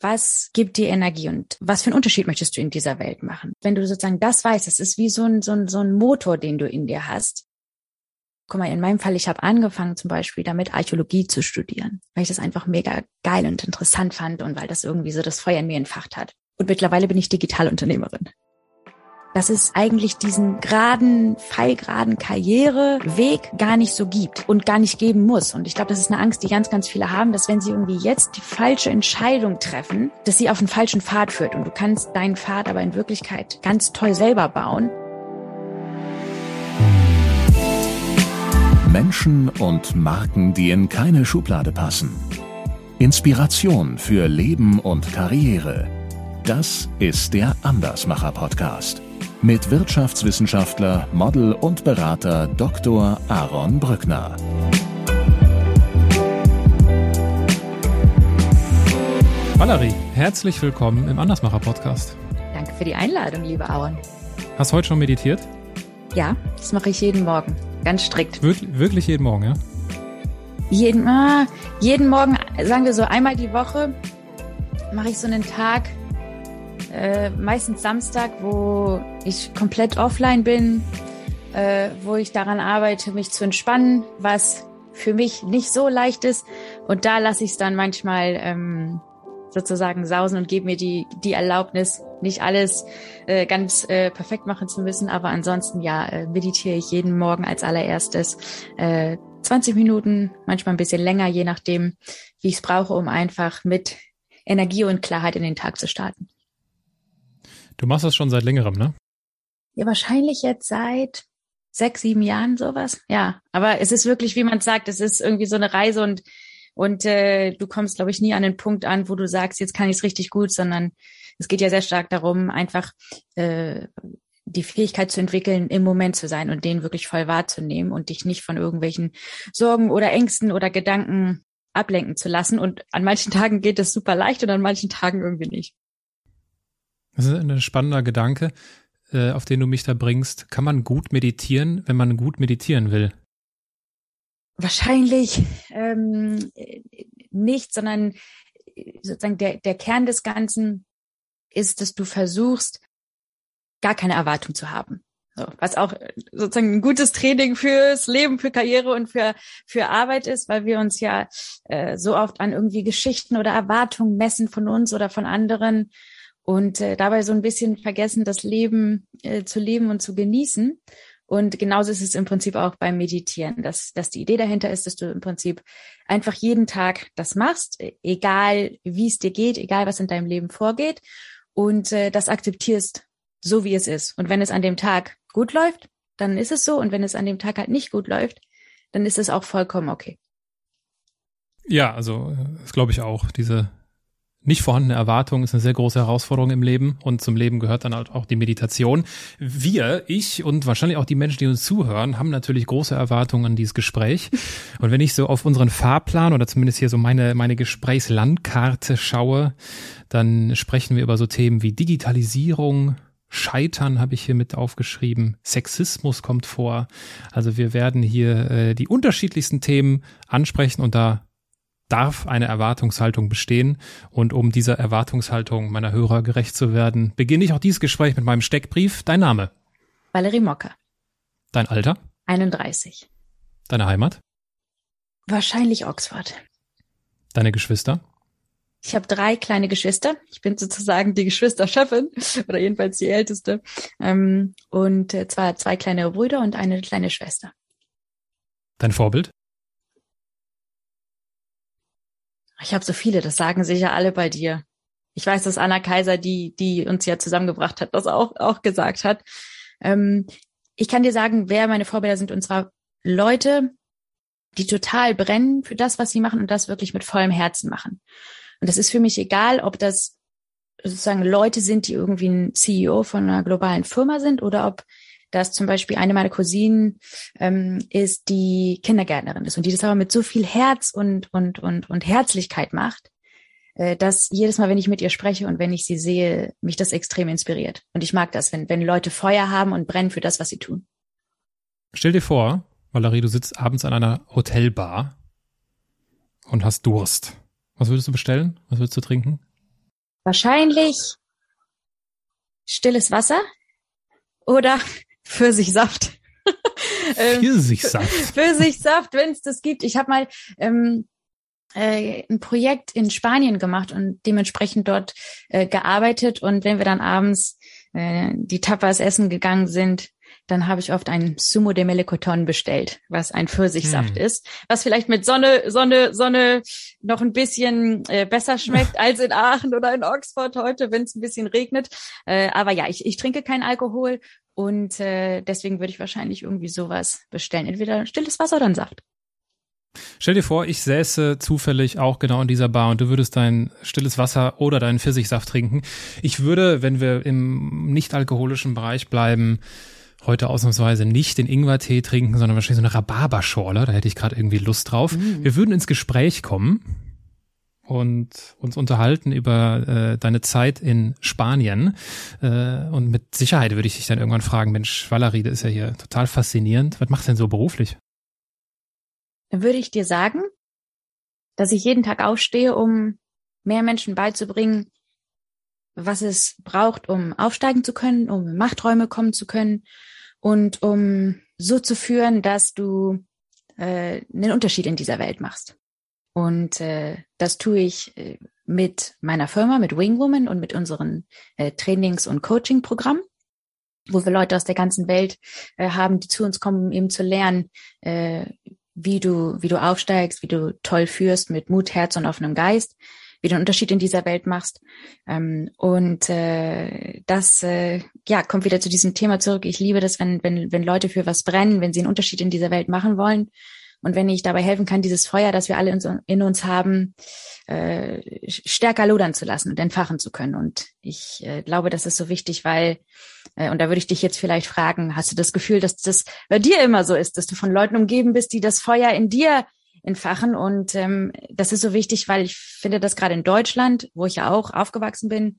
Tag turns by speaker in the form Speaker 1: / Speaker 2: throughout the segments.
Speaker 1: was gibt dir Energie und was für einen Unterschied möchtest du in dieser Welt machen? Wenn du sozusagen das weißt, das ist wie so ein, so ein, so ein Motor, den du in dir hast. Guck mal, in meinem Fall, ich habe angefangen zum Beispiel damit Archäologie zu studieren, weil ich das einfach mega geil und interessant fand und weil das irgendwie so das Feuer in mir entfacht hat. Und mittlerweile bin ich Digitalunternehmerin dass es eigentlich diesen geraden, pfeilgeraden Karriereweg gar nicht so gibt und gar nicht geben muss. Und ich glaube, das ist eine Angst, die ganz, ganz viele haben, dass wenn sie irgendwie jetzt die falsche Entscheidung treffen, dass sie auf den falschen Pfad führt. Und du kannst deinen Pfad aber in Wirklichkeit ganz toll selber bauen.
Speaker 2: Menschen und Marken, die in keine Schublade passen. Inspiration für Leben und Karriere. Das ist der Andersmacher Podcast mit Wirtschaftswissenschaftler, Model und Berater Dr. Aaron Brückner.
Speaker 3: Valerie, herzlich willkommen im Andersmacher Podcast.
Speaker 1: Danke für die Einladung, lieber Aaron.
Speaker 3: Hast du heute schon meditiert?
Speaker 1: Ja, das mache ich jeden Morgen. Ganz strikt.
Speaker 3: Wir wirklich jeden Morgen, ja?
Speaker 1: Jeden, ah, jeden Morgen, sagen wir so einmal die Woche, mache ich so einen Tag, äh, meistens Samstag, wo ich komplett offline bin, äh, wo ich daran arbeite, mich zu entspannen, was für mich nicht so leicht ist. Und da lasse ich es dann manchmal ähm, sozusagen sausen und gebe mir die, die Erlaubnis, nicht alles äh, ganz äh, perfekt machen zu müssen. Aber ansonsten, ja, äh, meditiere ich jeden Morgen als allererstes äh, 20 Minuten, manchmal ein bisschen länger, je nachdem, wie ich es brauche, um einfach mit Energie und Klarheit in den Tag zu starten.
Speaker 3: Du machst das schon seit längerem, ne?
Speaker 1: Ja, wahrscheinlich jetzt seit sechs, sieben Jahren sowas. Ja, aber es ist wirklich, wie man sagt, es ist irgendwie so eine Reise und und äh, du kommst, glaube ich, nie an den Punkt an, wo du sagst, jetzt kann ich es richtig gut, sondern es geht ja sehr stark darum, einfach äh, die Fähigkeit zu entwickeln, im Moment zu sein und den wirklich voll wahrzunehmen und dich nicht von irgendwelchen Sorgen oder Ängsten oder Gedanken ablenken zu lassen. Und an manchen Tagen geht es super leicht und an manchen Tagen irgendwie nicht.
Speaker 3: Das ist ein spannender Gedanke, äh, auf den du mich da bringst. Kann man gut meditieren, wenn man gut meditieren will?
Speaker 1: Wahrscheinlich ähm, nicht, sondern sozusagen der, der Kern des Ganzen ist, dass du versuchst, gar keine Erwartung zu haben. So, was auch sozusagen ein gutes Training fürs Leben, für Karriere und für, für Arbeit ist, weil wir uns ja äh, so oft an irgendwie Geschichten oder Erwartungen messen von uns oder von anderen und äh, dabei so ein bisschen vergessen, das Leben äh, zu leben und zu genießen. Und genauso ist es im Prinzip auch beim Meditieren, dass, dass die Idee dahinter ist, dass du im Prinzip einfach jeden Tag das machst, egal wie es dir geht, egal was in deinem Leben vorgeht und äh, das akzeptierst, so wie es ist. Und wenn es an dem Tag gut läuft, dann ist es so. Und wenn es an dem Tag halt nicht gut läuft, dann ist es auch vollkommen okay.
Speaker 3: Ja, also das glaube ich auch. Diese nicht vorhandene Erwartung ist eine sehr große Herausforderung im Leben und zum Leben gehört dann halt auch die Meditation. Wir, ich und wahrscheinlich auch die Menschen, die uns zuhören, haben natürlich große Erwartungen an dieses Gespräch. Und wenn ich so auf unseren Fahrplan oder zumindest hier so meine, meine Gesprächslandkarte schaue, dann sprechen wir über so Themen wie Digitalisierung, Scheitern habe ich hier mit aufgeschrieben. Sexismus kommt vor. Also wir werden hier äh, die unterschiedlichsten Themen ansprechen und da darf eine Erwartungshaltung bestehen. Und um dieser Erwartungshaltung meiner Hörer gerecht zu werden, beginne ich auch dieses Gespräch mit meinem Steckbrief. Dein Name?
Speaker 1: Valerie Mocker.
Speaker 3: Dein Alter?
Speaker 1: 31.
Speaker 3: Deine Heimat?
Speaker 1: Wahrscheinlich Oxford.
Speaker 3: Deine Geschwister?
Speaker 1: Ich habe drei kleine Geschwister. Ich bin sozusagen die Geschwisterchefin oder jedenfalls die älteste. Ähm, und äh, zwar zwei kleine Brüder und eine kleine Schwester.
Speaker 3: Dein Vorbild?
Speaker 1: Ich habe so viele, das sagen sicher alle bei dir. Ich weiß, dass Anna Kaiser, die, die uns ja zusammengebracht hat, das auch, auch gesagt hat. Ähm, ich kann dir sagen, wer meine Vorbilder sind, und zwar Leute, die total brennen für das, was sie machen und das wirklich mit vollem Herzen machen. Und das ist für mich egal, ob das sozusagen Leute sind, die irgendwie ein CEO von einer globalen Firma sind oder ob dass zum Beispiel eine meiner Cousinen ähm, ist, die Kindergärtnerin ist und die das aber mit so viel Herz und, und, und, und Herzlichkeit macht, äh, dass jedes Mal, wenn ich mit ihr spreche und wenn ich sie sehe, mich das extrem inspiriert. Und ich mag das, wenn, wenn Leute Feuer haben und brennen für das, was sie tun.
Speaker 3: Stell dir vor, Valerie, du sitzt abends an einer Hotelbar und hast Durst. Was würdest du bestellen? Was würdest du trinken?
Speaker 1: Wahrscheinlich stilles Wasser oder Pfirsichsaft.
Speaker 3: Ähm, Pfirsichsaft.
Speaker 1: Pfirsichsaft, wenn es das gibt. Ich habe mal ähm, äh, ein Projekt in Spanien gemacht und dementsprechend dort äh, gearbeitet. Und wenn wir dann abends äh, die Tapas essen gegangen sind, dann habe ich oft ein Sumo de Melecoton bestellt, was ein Pfirsichsaft hm. ist, was vielleicht mit Sonne, Sonne, Sonne noch ein bisschen äh, besser schmeckt als in Aachen oder in Oxford heute, wenn es ein bisschen regnet. Äh, aber ja, ich, ich trinke keinen Alkohol und äh, deswegen würde ich wahrscheinlich irgendwie sowas bestellen. Entweder stilles Wasser oder ein Saft.
Speaker 3: Stell dir vor, ich säße zufällig auch genau in dieser Bar und du würdest dein stilles Wasser oder deinen Pfirsichsaft trinken. Ich würde, wenn wir im nicht-alkoholischen Bereich bleiben, heute ausnahmsweise nicht den Ingwertee trinken, sondern wahrscheinlich so eine Rhabarberschorle. Da hätte ich gerade irgendwie Lust drauf. Mhm. Wir würden ins Gespräch kommen und uns unterhalten über äh, deine Zeit in Spanien. Äh, und mit Sicherheit würde ich dich dann irgendwann fragen, Mensch, Valerie, das ist ja hier total faszinierend. Was machst du denn so beruflich?
Speaker 1: Dann würde ich dir sagen, dass ich jeden Tag aufstehe, um mehr Menschen beizubringen, was es braucht, um aufsteigen zu können, um in Machträume kommen zu können und um so zu führen, dass du äh, einen Unterschied in dieser Welt machst. Und äh, das tue ich äh, mit meiner Firma, mit Wingwoman und mit unseren äh, Trainings- und Coaching-Programmen, wo wir Leute aus der ganzen Welt äh, haben, die zu uns kommen, um eben zu lernen, äh, wie du, wie du aufsteigst, wie du toll führst mit Mut, Herz und offenem Geist, wie du einen Unterschied in dieser Welt machst. Ähm, und äh, das äh, ja kommt wieder zu diesem Thema zurück. Ich liebe das, wenn, wenn, wenn Leute für was brennen, wenn sie einen Unterschied in dieser Welt machen wollen. Und wenn ich dabei helfen kann, dieses Feuer, das wir alle in, uns haben, äh, stärker lodern zu lassen und entfachen zu können. Und ich äh, glaube, das ist so wichtig, weil, äh, und da würde ich dich jetzt vielleicht fragen, hast du das Gefühl, dass das bei dir immer so ist, dass du von Leuten umgeben bist, die das Feuer in dir entfachen. Und ähm, das ist so wichtig, weil ich finde, dass gerade in Deutschland, wo ich ja auch aufgewachsen bin,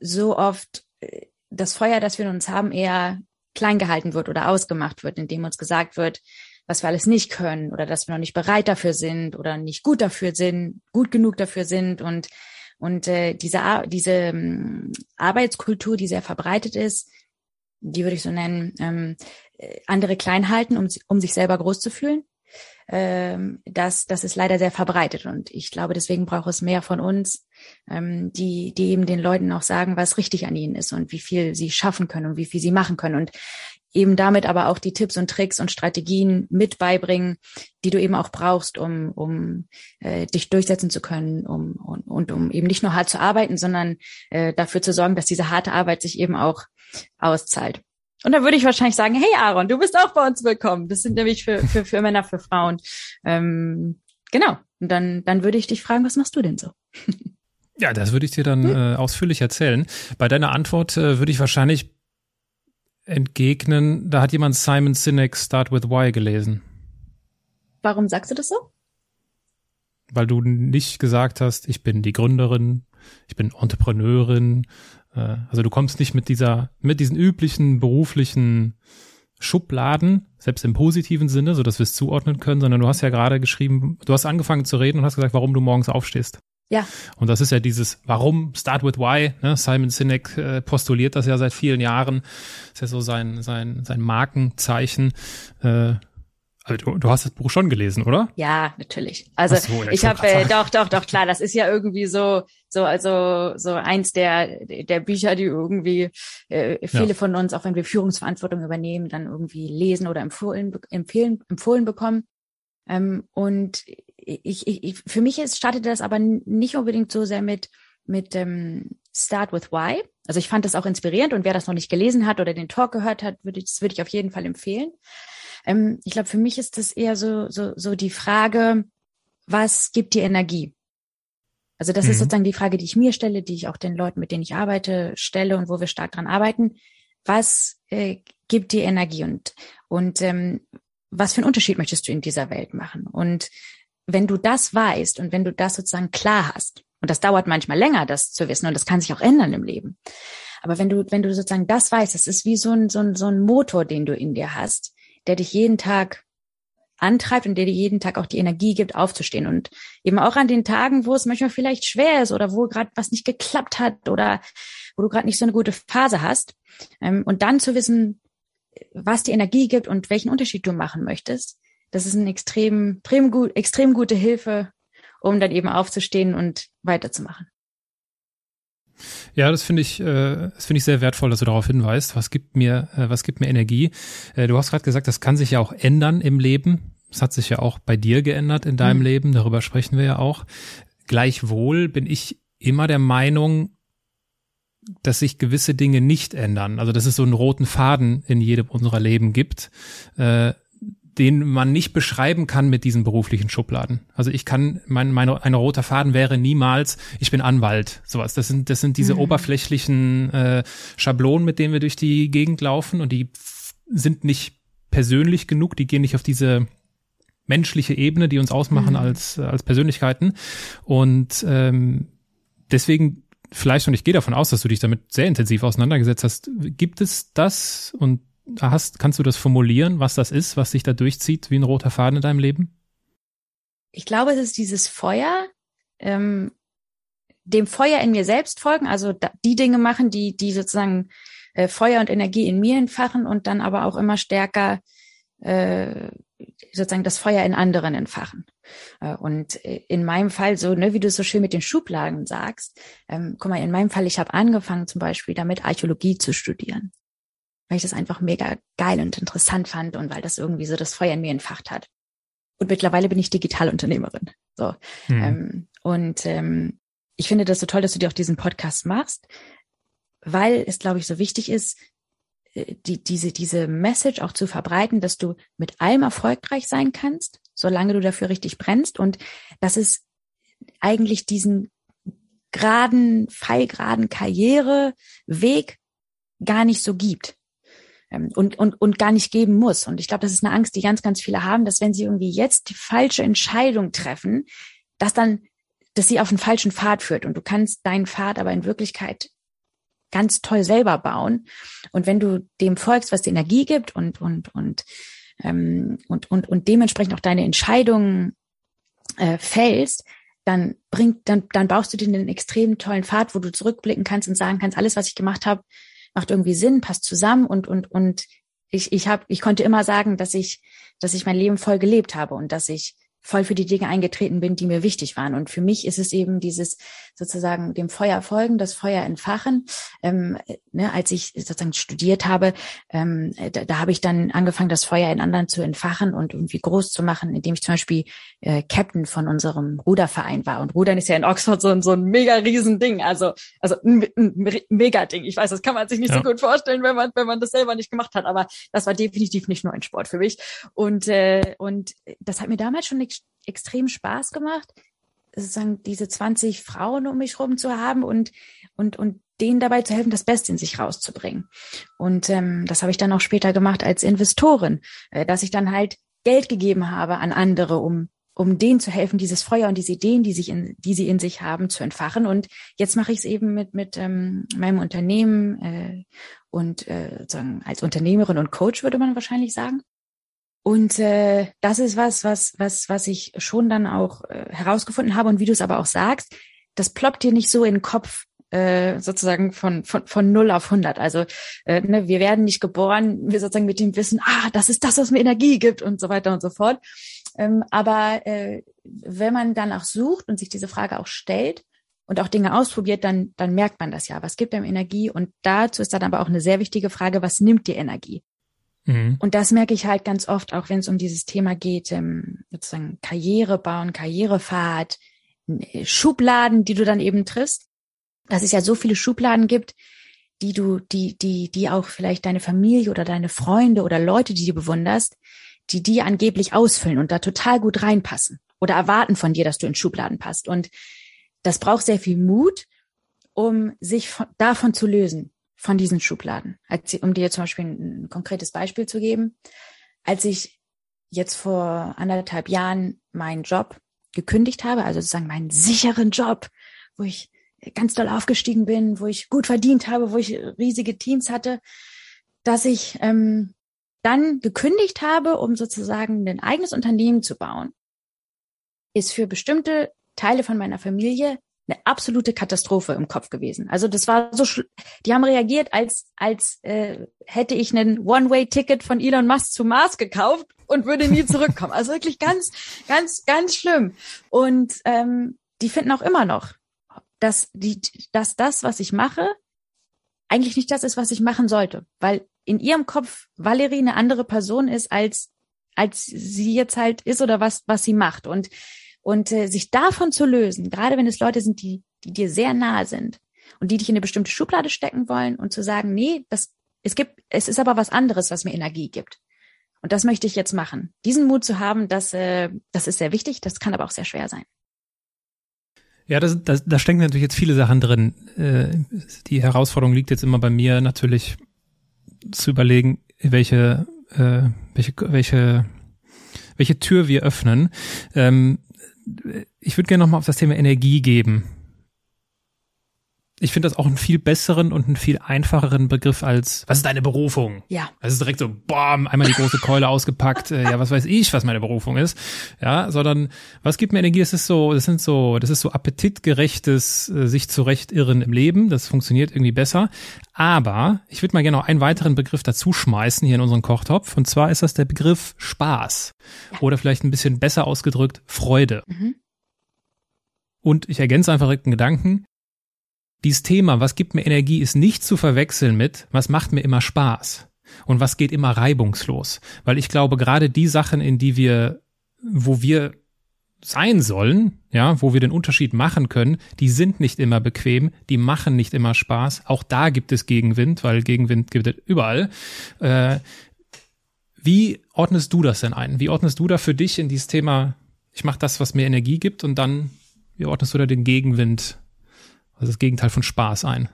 Speaker 1: so oft äh, das Feuer, das wir in uns haben, eher klein gehalten wird oder ausgemacht wird, indem uns gesagt wird, was wir alles nicht können oder dass wir noch nicht bereit dafür sind oder nicht gut dafür sind, gut genug dafür sind und und äh, diese diese ähm, Arbeitskultur, die sehr verbreitet ist, die würde ich so nennen, ähm, äh, andere klein halten, um, um sich selber groß zu fühlen ähm, das, das ist leider sehr verbreitet. Und ich glaube, deswegen braucht es mehr von uns, ähm, die, die eben den Leuten auch sagen, was richtig an ihnen ist und wie viel sie schaffen können und wie viel sie machen können. Und eben damit aber auch die Tipps und Tricks und Strategien mit beibringen, die du eben auch brauchst, um, um äh, dich durchsetzen zu können um, und, und um eben nicht nur hart zu arbeiten, sondern äh, dafür zu sorgen, dass diese harte Arbeit sich eben auch auszahlt. Und dann würde ich wahrscheinlich sagen, hey Aaron, du bist auch bei uns willkommen. Das sind nämlich für, für, für Männer, für Frauen. Ähm, genau. Und dann, dann würde ich dich fragen, was machst du denn so?
Speaker 3: Ja, das würde ich dir dann hm? äh, ausführlich erzählen. Bei deiner Antwort äh, würde ich wahrscheinlich entgegnen, da hat jemand Simon Sinek Start with Why gelesen.
Speaker 1: Warum sagst du das so?
Speaker 3: Weil du nicht gesagt hast, ich bin die Gründerin, ich bin Entrepreneurin, äh, also du kommst nicht mit dieser, mit diesen üblichen beruflichen Schubladen, selbst im positiven Sinne, so dass wir es zuordnen können, sondern du hast ja gerade geschrieben, du hast angefangen zu reden und hast gesagt, warum du morgens aufstehst.
Speaker 1: Ja.
Speaker 3: Und das ist ja dieses Warum, Start with Why. Ne? Simon Sinek äh, postuliert das ja seit vielen Jahren. ist ja so sein, sein, sein Markenzeichen. Äh, also du, du hast das Buch schon gelesen, oder?
Speaker 1: Ja, natürlich. Also so, ich habe äh, doch, doch, doch klar. Das ist ja irgendwie so, so also so eins der der Bücher, die irgendwie äh, viele ja. von uns, auch wenn wir Führungsverantwortung übernehmen, dann irgendwie lesen oder empfohlen empfehlen empfohlen bekommen. Ähm, und ich, ich, ich für mich ist, startete das aber nicht unbedingt so sehr mit mit ähm, Start with Why. Also ich fand das auch inspirierend und wer das noch nicht gelesen hat oder den Talk gehört hat, würde das würde ich auf jeden Fall empfehlen. Ähm, ich glaube, für mich ist das eher so, so, so die Frage, was gibt dir Energie? Also das mhm. ist sozusagen die Frage, die ich mir stelle, die ich auch den Leuten, mit denen ich arbeite, stelle und wo wir stark dran arbeiten. Was äh, gibt dir Energie und, und ähm, was für einen Unterschied möchtest du in dieser Welt machen? Und wenn du das weißt und wenn du das sozusagen klar hast, und das dauert manchmal länger, das zu wissen, und das kann sich auch ändern im Leben. Aber wenn du, wenn du sozusagen das weißt, das ist wie so ein, so ein, so ein Motor, den du in dir hast, der dich jeden Tag antreibt und der dir jeden Tag auch die Energie gibt, aufzustehen. Und eben auch an den Tagen, wo es manchmal vielleicht schwer ist oder wo gerade was nicht geklappt hat oder wo du gerade nicht so eine gute Phase hast. Ähm, und dann zu wissen, was die Energie gibt und welchen Unterschied du machen möchtest, das ist eine extrem, extrem, gut, extrem gute Hilfe, um dann eben aufzustehen und weiterzumachen.
Speaker 3: Ja, das finde ich, äh, das finde ich sehr wertvoll, dass du darauf hinweist. Was gibt mir, äh, was gibt mir Energie? Äh, du hast gerade gesagt, das kann sich ja auch ändern im Leben. Es hat sich ja auch bei dir geändert in deinem mhm. Leben. Darüber sprechen wir ja auch. Gleichwohl bin ich immer der Meinung, dass sich gewisse Dinge nicht ändern. Also dass es so einen roten Faden in jedem unserer Leben gibt, äh, den man nicht beschreiben kann mit diesen beruflichen Schubladen. Also ich kann, mein, meine, ein roter Faden wäre niemals, ich bin Anwalt, sowas. Das sind, das sind diese mhm. oberflächlichen äh, Schablonen, mit denen wir durch die Gegend laufen und die sind nicht persönlich genug, die gehen nicht auf diese menschliche Ebene, die uns ausmachen mhm. als, als Persönlichkeiten. Und ähm, deswegen vielleicht, und ich gehe davon aus, dass du dich damit sehr intensiv auseinandergesetzt hast, gibt es das und hast, kannst du das formulieren, was das ist, was sich da durchzieht wie ein roter Faden in deinem Leben?
Speaker 1: Ich glaube, es ist dieses Feuer, ähm, dem Feuer in mir selbst folgen, also die Dinge machen, die, die sozusagen äh, Feuer und Energie in mir entfachen und dann aber auch immer stärker äh, sozusagen das Feuer in anderen entfachen. Äh, und äh, in meinem Fall, so ne, wie du so schön mit den Schubladen sagst, ähm, guck mal, in meinem Fall, ich habe angefangen zum Beispiel damit Archäologie zu studieren weil ich das einfach mega geil und interessant fand und weil das irgendwie so das Feuer in mir entfacht hat. Und mittlerweile bin ich Digitalunternehmerin. So. Mhm. Ähm, und ähm, ich finde das so toll, dass du dir auch diesen Podcast machst, weil es, glaube ich, so wichtig ist, äh, die, diese, diese Message auch zu verbreiten, dass du mit allem erfolgreich sein kannst, solange du dafür richtig brennst und dass es eigentlich diesen geraden, pfeilgeraden Karriereweg gar nicht so gibt und, und, und gar nicht geben muss. Und ich glaube, das ist eine Angst, die ganz, ganz viele haben, dass wenn sie irgendwie jetzt die falsche Entscheidung treffen, dass dann, dass sie auf einen falschen Pfad führt. Und du kannst deinen Pfad aber in Wirklichkeit ganz toll selber bauen. Und wenn du dem folgst, was die Energie gibt und, und, und, ähm, und, und, und dementsprechend auch deine Entscheidungen äh, fällst, dann bringt, dann, dann baust du dir einen extrem tollen Pfad, wo du zurückblicken kannst und sagen kannst, alles, was ich gemacht habe, macht irgendwie Sinn, passt zusammen und und und ich ich habe ich konnte immer sagen, dass ich dass ich mein Leben voll gelebt habe und dass ich voll für die Dinge eingetreten bin, die mir wichtig waren. Und für mich ist es eben dieses sozusagen dem Feuer folgen, das Feuer entfachen. Ähm, ne, als ich sozusagen studiert habe, ähm, da, da habe ich dann angefangen, das Feuer in anderen zu entfachen und irgendwie groß zu machen, indem ich zum Beispiel äh, Captain von unserem Ruderverein war. Und Rudern ist ja in Oxford so, so ein mega riesen Ding, also also ein, ein mega Ding. Ich weiß, das kann man sich nicht ja. so gut vorstellen, wenn man wenn man das selber nicht gemacht hat, aber das war definitiv nicht nur ein Sport für mich. Und äh, und das hat mir damals schon extrem Spaß gemacht, sozusagen diese 20 Frauen um mich rum zu haben und, und, und denen dabei zu helfen, das Beste in sich rauszubringen. Und ähm, das habe ich dann auch später gemacht als Investorin, äh, dass ich dann halt Geld gegeben habe an andere, um um denen zu helfen, dieses Feuer und diese Ideen, die sich in, die sie in sich haben, zu entfachen. Und jetzt mache ich es eben mit mit ähm, meinem Unternehmen äh, und äh, sozusagen als Unternehmerin und Coach würde man wahrscheinlich sagen. Und äh, das ist was, was, was, was ich schon dann auch äh, herausgefunden habe. Und wie du es aber auch sagst, das ploppt dir nicht so in den Kopf, äh, sozusagen von, von, von 0 auf 100. Also äh, ne, wir werden nicht geboren, wir sozusagen mit dem Wissen, ah, das ist das, was mir Energie gibt und so weiter und so fort. Ähm, aber äh, wenn man danach sucht und sich diese Frage auch stellt und auch Dinge ausprobiert, dann, dann merkt man das ja. Was gibt einem Energie? Und dazu ist dann aber auch eine sehr wichtige Frage, was nimmt dir Energie? Mhm. Und das merke ich halt ganz oft, auch wenn es um dieses Thema geht, ähm, sozusagen Karriere bauen, Karrierefahrt, äh, Schubladen, die du dann eben triffst, dass es ja so viele Schubladen gibt, die du, die, die, die auch vielleicht deine Familie oder deine Freunde oder Leute, die du bewunderst, die die angeblich ausfüllen und da total gut reinpassen oder erwarten von dir, dass du in Schubladen passt. Und das braucht sehr viel Mut, um sich von, davon zu lösen von diesen Schubladen. Als, um dir zum Beispiel ein, ein konkretes Beispiel zu geben, als ich jetzt vor anderthalb Jahren meinen Job gekündigt habe, also sozusagen meinen sicheren Job, wo ich ganz doll aufgestiegen bin, wo ich gut verdient habe, wo ich riesige Teams hatte, dass ich ähm, dann gekündigt habe, um sozusagen ein eigenes Unternehmen zu bauen, ist für bestimmte Teile von meiner Familie eine absolute Katastrophe im Kopf gewesen. Also das war so, die haben reagiert, als als äh, hätte ich einen One-Way-Ticket von Elon Musk zu Mars gekauft und würde nie zurückkommen. Also wirklich ganz, ganz, ganz schlimm. Und ähm, die finden auch immer noch, dass die, dass das, was ich mache, eigentlich nicht das ist, was ich machen sollte, weil in ihrem Kopf Valerie eine andere Person ist als als sie jetzt halt ist oder was was sie macht und und äh, sich davon zu lösen, gerade wenn es Leute sind, die, die dir sehr nahe sind und die dich in eine bestimmte Schublade stecken wollen und zu sagen, nee, das, es gibt, es ist aber was anderes, was mir Energie gibt. Und das möchte ich jetzt machen. Diesen Mut zu haben, das, äh, das ist sehr wichtig, das kann aber auch sehr schwer sein.
Speaker 3: Ja, das, das, da stecken natürlich jetzt viele Sachen drin. Äh, die Herausforderung liegt jetzt immer bei mir natürlich zu überlegen, welche, äh, welche, welche, welche Tür wir öffnen. Ähm, ich würde gerne nochmal auf das Thema Energie geben. Ich finde das auch einen viel besseren und einen viel einfacheren Begriff als, was ist deine Berufung?
Speaker 1: Ja.
Speaker 3: Das ist direkt so, boah, einmal die große Keule ausgepackt, äh, ja, was weiß ich, was meine Berufung ist. Ja, sondern, was gibt mir Energie? Es ist so, das sind so, das ist so appetitgerechtes, äh, sich zurecht irren im Leben. Das funktioniert irgendwie besser. Aber ich würde mal gerne noch einen weiteren Begriff dazu schmeißen hier in unseren Kochtopf. Und zwar ist das der Begriff Spaß. Ja. Oder vielleicht ein bisschen besser ausgedrückt, Freude. Mhm. Und ich ergänze einfach direkt einen Gedanken. Dieses Thema, was gibt mir Energie, ist nicht zu verwechseln mit, was macht mir immer Spaß und was geht immer reibungslos. Weil ich glaube, gerade die Sachen, in die wir, wo wir sein sollen, ja, wo wir den Unterschied machen können, die sind nicht immer bequem, die machen nicht immer Spaß. Auch da gibt es Gegenwind, weil Gegenwind gibt es überall. Äh, wie ordnest du das denn ein? Wie ordnest du da für dich in dieses Thema, ich mache das, was mir Energie gibt und dann, wie ordnest du da den Gegenwind, also das Gegenteil von Spaß ein?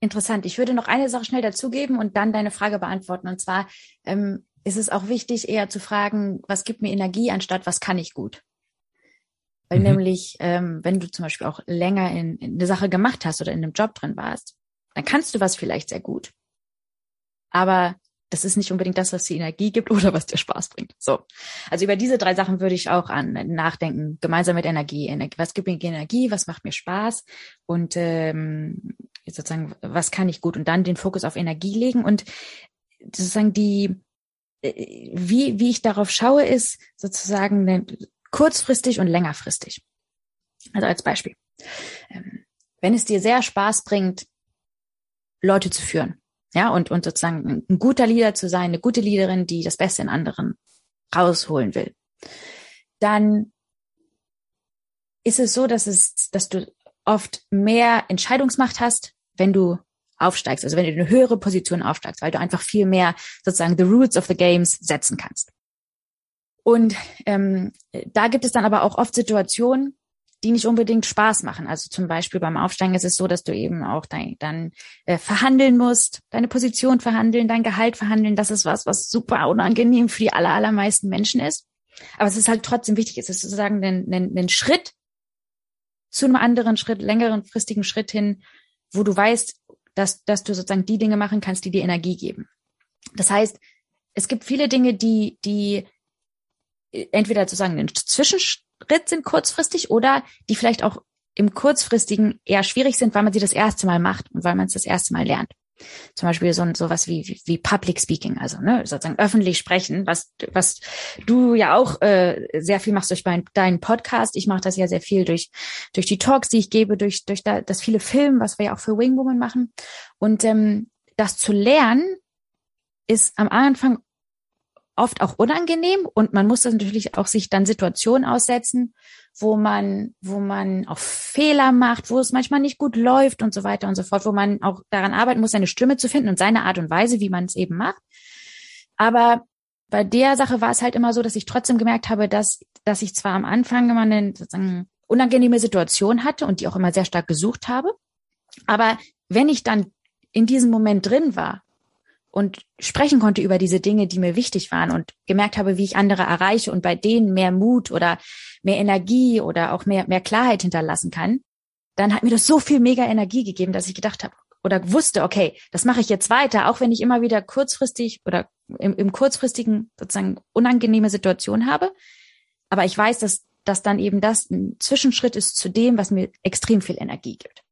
Speaker 1: Interessant. Ich würde noch eine Sache schnell dazugeben und dann deine Frage beantworten. Und zwar, ähm, ist es auch wichtig, eher zu fragen, was gibt mir Energie, anstatt was kann ich gut. Weil mhm. nämlich, ähm, wenn du zum Beispiel auch länger in, in eine Sache gemacht hast oder in einem Job drin warst, dann kannst du was vielleicht sehr gut. Aber das ist nicht unbedingt das, was dir Energie gibt oder was dir Spaß bringt. So. Also über diese drei Sachen würde ich auch an nachdenken, gemeinsam mit Energie. Energie was gibt mir Energie, was macht mir Spaß und ähm, sozusagen, was kann ich gut und dann den Fokus auf Energie legen und sozusagen die äh, wie, wie ich darauf schaue, ist sozusagen kurzfristig und längerfristig. Also als Beispiel. Ähm, wenn es dir sehr Spaß bringt, Leute zu führen, ja, und, und sozusagen ein guter Leader zu sein, eine gute Leaderin, die das Beste in anderen rausholen will, dann ist es so, dass es, dass du oft mehr Entscheidungsmacht hast, wenn du aufsteigst, also wenn du in eine höhere Position aufsteigst, weil du einfach viel mehr sozusagen the rules of the games setzen kannst. Und ähm, da gibt es dann aber auch oft Situationen, die nicht unbedingt Spaß machen. Also zum Beispiel beim Aufsteigen ist es so, dass du eben auch dein, dann äh, verhandeln musst, deine Position verhandeln, dein Gehalt verhandeln. Das ist was, was super unangenehm für die aller, allermeisten Menschen ist. Aber es ist halt trotzdem wichtig. Es ist sozusagen ein, ein, ein Schritt zu einem anderen Schritt, längeren fristigen Schritt hin, wo du weißt, dass, dass du sozusagen die Dinge machen kannst, die dir Energie geben. Das heißt, es gibt viele Dinge, die, die entweder sozusagen ein Zwischenschritt sind kurzfristig oder die vielleicht auch im kurzfristigen eher schwierig sind, weil man sie das erste Mal macht und weil man es das erste Mal lernt. Zum Beispiel so sowas wie, wie, wie Public Speaking, also ne, sozusagen öffentlich sprechen, was, was du ja auch äh, sehr viel machst durch mein, deinen Podcast. Ich mache das ja sehr viel durch, durch die Talks, die ich gebe, durch, durch da, das viele Filmen, was wir ja auch für Wingwoman machen. Und ähm, das zu lernen ist am Anfang oft auch unangenehm und man muss das natürlich auch sich dann Situationen aussetzen, wo man, wo man auch Fehler macht, wo es manchmal nicht gut läuft und so weiter und so fort, wo man auch daran arbeiten muss, seine Stimme zu finden und seine Art und Weise, wie man es eben macht. Aber bei der Sache war es halt immer so, dass ich trotzdem gemerkt habe, dass, dass ich zwar am Anfang immer eine sozusagen unangenehme Situation hatte und die auch immer sehr stark gesucht habe. Aber wenn ich dann in diesem Moment drin war und sprechen konnte über diese Dinge, die mir wichtig waren und gemerkt habe, wie ich andere erreiche und bei denen mehr Mut oder mehr Energie oder auch mehr, mehr Klarheit hinterlassen kann, dann hat mir das so viel mega Energie gegeben, dass ich gedacht habe, oder wusste, okay, das mache ich jetzt weiter, auch wenn ich immer wieder kurzfristig oder im, im kurzfristigen sozusagen unangenehme Situation habe. Aber ich weiß, dass, dass dann eben das ein Zwischenschritt ist zu dem, was mir extrem viel Energie gibt.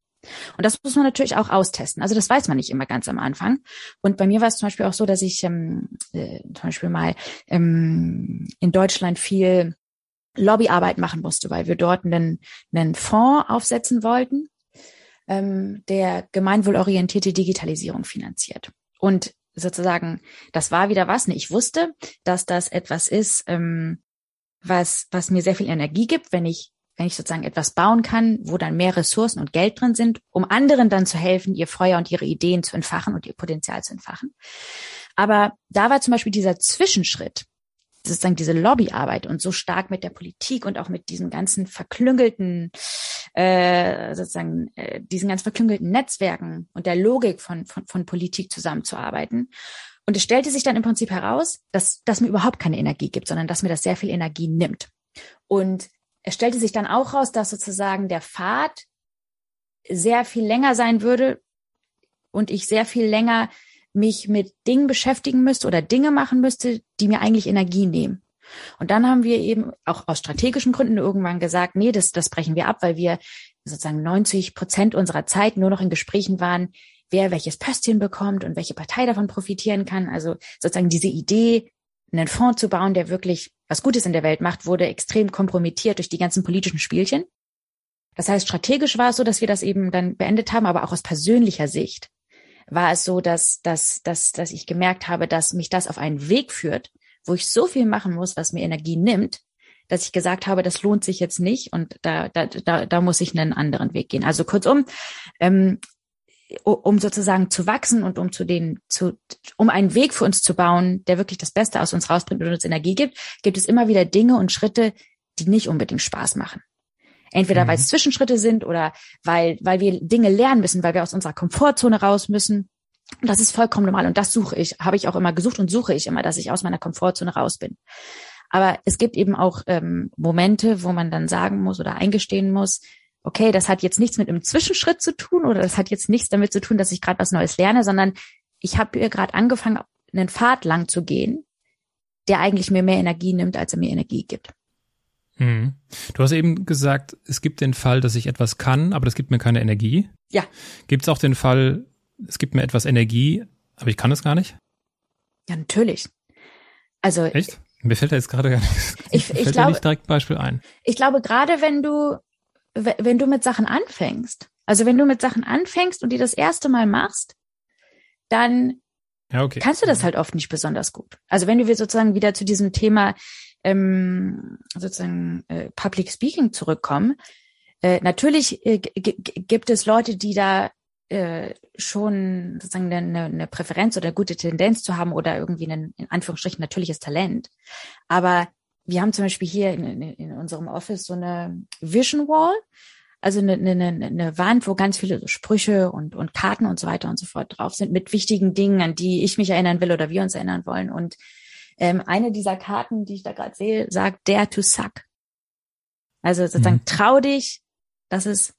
Speaker 1: Und das muss man natürlich auch austesten. Also das weiß man nicht immer ganz am Anfang. Und bei mir war es zum Beispiel auch so, dass ich ähm, äh, zum Beispiel mal ähm, in Deutschland viel Lobbyarbeit machen musste, weil wir dort einen, einen Fonds aufsetzen wollten, ähm, der gemeinwohlorientierte Digitalisierung finanziert. Und sozusagen, das war wieder was. Ne? Ich wusste, dass das etwas ist, ähm, was, was mir sehr viel Energie gibt, wenn ich wenn ich sozusagen etwas bauen kann, wo dann mehr Ressourcen und Geld drin sind, um anderen dann zu helfen, ihr Feuer und ihre Ideen zu entfachen und ihr Potenzial zu entfachen. Aber da war zum Beispiel dieser Zwischenschritt, sozusagen diese Lobbyarbeit und so stark mit der Politik und auch mit diesen ganzen verklüngelten, äh, sozusagen äh, diesen ganz verklüngelten Netzwerken und der Logik von, von, von Politik zusammenzuarbeiten. Und es stellte sich dann im Prinzip heraus, dass, dass mir überhaupt keine Energie gibt, sondern dass mir das sehr viel Energie nimmt. Und es stellte sich dann auch raus, dass sozusagen der Pfad sehr viel länger sein würde und ich sehr viel länger mich mit Dingen beschäftigen müsste oder Dinge machen müsste, die mir eigentlich Energie nehmen. Und dann haben wir eben auch aus strategischen Gründen irgendwann gesagt, nee, das, das brechen wir ab, weil wir sozusagen 90 Prozent unserer Zeit nur noch in Gesprächen waren, wer welches Pöstchen bekommt und welche Partei davon profitieren kann. Also sozusagen diese Idee, einen Fonds zu bauen, der wirklich was Gutes in der Welt macht, wurde extrem kompromittiert durch die ganzen politischen Spielchen. Das heißt, strategisch war es so, dass wir das eben dann beendet haben, aber auch aus persönlicher Sicht war es so, dass, dass, dass, dass ich gemerkt habe, dass mich das auf einen Weg führt, wo ich so viel machen muss, was mir Energie nimmt, dass ich gesagt habe, das lohnt sich jetzt nicht und da, da, da, da muss ich einen anderen Weg gehen. Also kurzum, ähm, um sozusagen zu wachsen und um zu den, zu, um einen Weg für uns zu bauen, der wirklich das Beste aus uns rausbringt und uns Energie gibt, gibt es immer wieder Dinge und Schritte, die nicht unbedingt Spaß machen. Entweder mhm. weil es Zwischenschritte sind oder weil, weil wir Dinge lernen müssen, weil wir aus unserer Komfortzone raus müssen. Und das ist vollkommen normal. Und das suche ich, habe ich auch immer gesucht und suche ich immer, dass ich aus meiner Komfortzone raus bin. Aber es gibt eben auch ähm, Momente, wo man dann sagen muss oder eingestehen muss, okay, das hat jetzt nichts mit einem Zwischenschritt zu tun oder das hat jetzt nichts damit zu tun, dass ich gerade was Neues lerne, sondern ich habe hier gerade angefangen, einen Pfad lang zu gehen, der eigentlich mir mehr Energie nimmt, als er mir Energie gibt.
Speaker 3: Mhm. Du hast eben gesagt, es gibt den Fall, dass ich etwas kann, aber das gibt mir keine Energie.
Speaker 1: Ja.
Speaker 3: Gibt es auch den Fall, es gibt mir etwas Energie, aber ich kann es gar nicht?
Speaker 1: Ja, natürlich. Also
Speaker 3: echt? Mir fällt da jetzt gerade gar nichts.
Speaker 1: Ich, ich glaube,
Speaker 3: nicht direkt Beispiel ein.
Speaker 1: Ich glaube, gerade wenn du wenn du mit Sachen anfängst, also wenn du mit Sachen anfängst und die das erste Mal machst, dann ja, okay. kannst du das halt oft nicht besonders gut. Also wenn wir sozusagen wieder zu diesem Thema ähm, sozusagen äh, Public Speaking zurückkommen, äh, natürlich äh, gibt es Leute, die da äh, schon sozusagen eine, eine Präferenz oder eine gute Tendenz zu haben oder irgendwie ein in Anführungsstrichen natürliches Talent. Aber wir haben zum Beispiel hier in, in, in unserem Office so eine Vision Wall, also eine, eine, eine Wand, wo ganz viele so Sprüche und, und Karten und so weiter und so fort drauf sind mit wichtigen Dingen, an die ich mich erinnern will oder wir uns erinnern wollen. Und ähm, eine dieser Karten, die ich da gerade sehe, sagt Dare to Suck. Also sozusagen mhm. trau dich, dass es,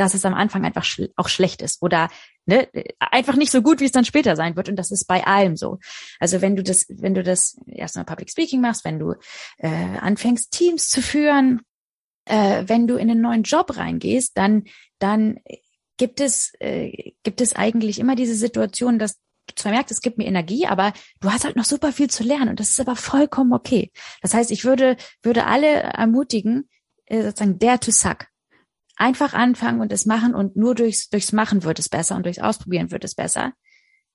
Speaker 1: dass es am Anfang einfach schl auch schlecht ist oder ne, einfach nicht so gut, wie es dann später sein wird. Und das ist bei allem so. Also wenn du das, wenn du das erstmal Public Speaking machst, wenn du äh, anfängst, Teams zu führen, äh, wenn du in einen neuen Job reingehst, dann, dann gibt es, äh, gibt es eigentlich immer diese Situation, dass du zwar merkst, es gibt mir Energie, aber du hast halt noch super viel zu lernen und das ist aber vollkommen okay. Das heißt, ich würde, würde alle ermutigen, äh, sozusagen dare to suck einfach anfangen und es machen und nur durchs, durchs Machen wird es besser und durchs Ausprobieren wird es besser.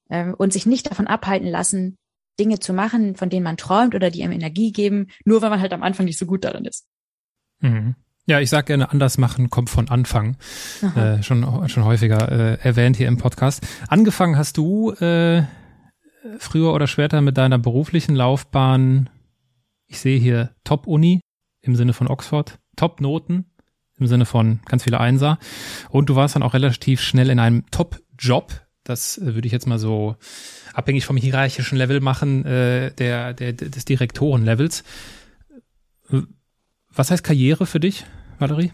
Speaker 1: Ähm, und sich nicht davon abhalten lassen, Dinge zu machen, von denen man träumt oder die einem Energie geben, nur weil man halt am Anfang nicht so gut darin ist.
Speaker 3: Mhm. Ja, ich sage gerne, anders machen kommt von Anfang. Äh, schon, schon häufiger äh, erwähnt hier im Podcast. Angefangen hast du äh, früher oder später mit deiner beruflichen Laufbahn, ich sehe hier Top-Uni im Sinne von Oxford, Top-Noten, im Sinne von ganz viele Einser. Und du warst dann auch relativ schnell in einem Top-Job. Das äh, würde ich jetzt mal so abhängig vom hierarchischen Level machen, äh, der, der, des Direktorenlevels. Was heißt Karriere für dich, Valerie?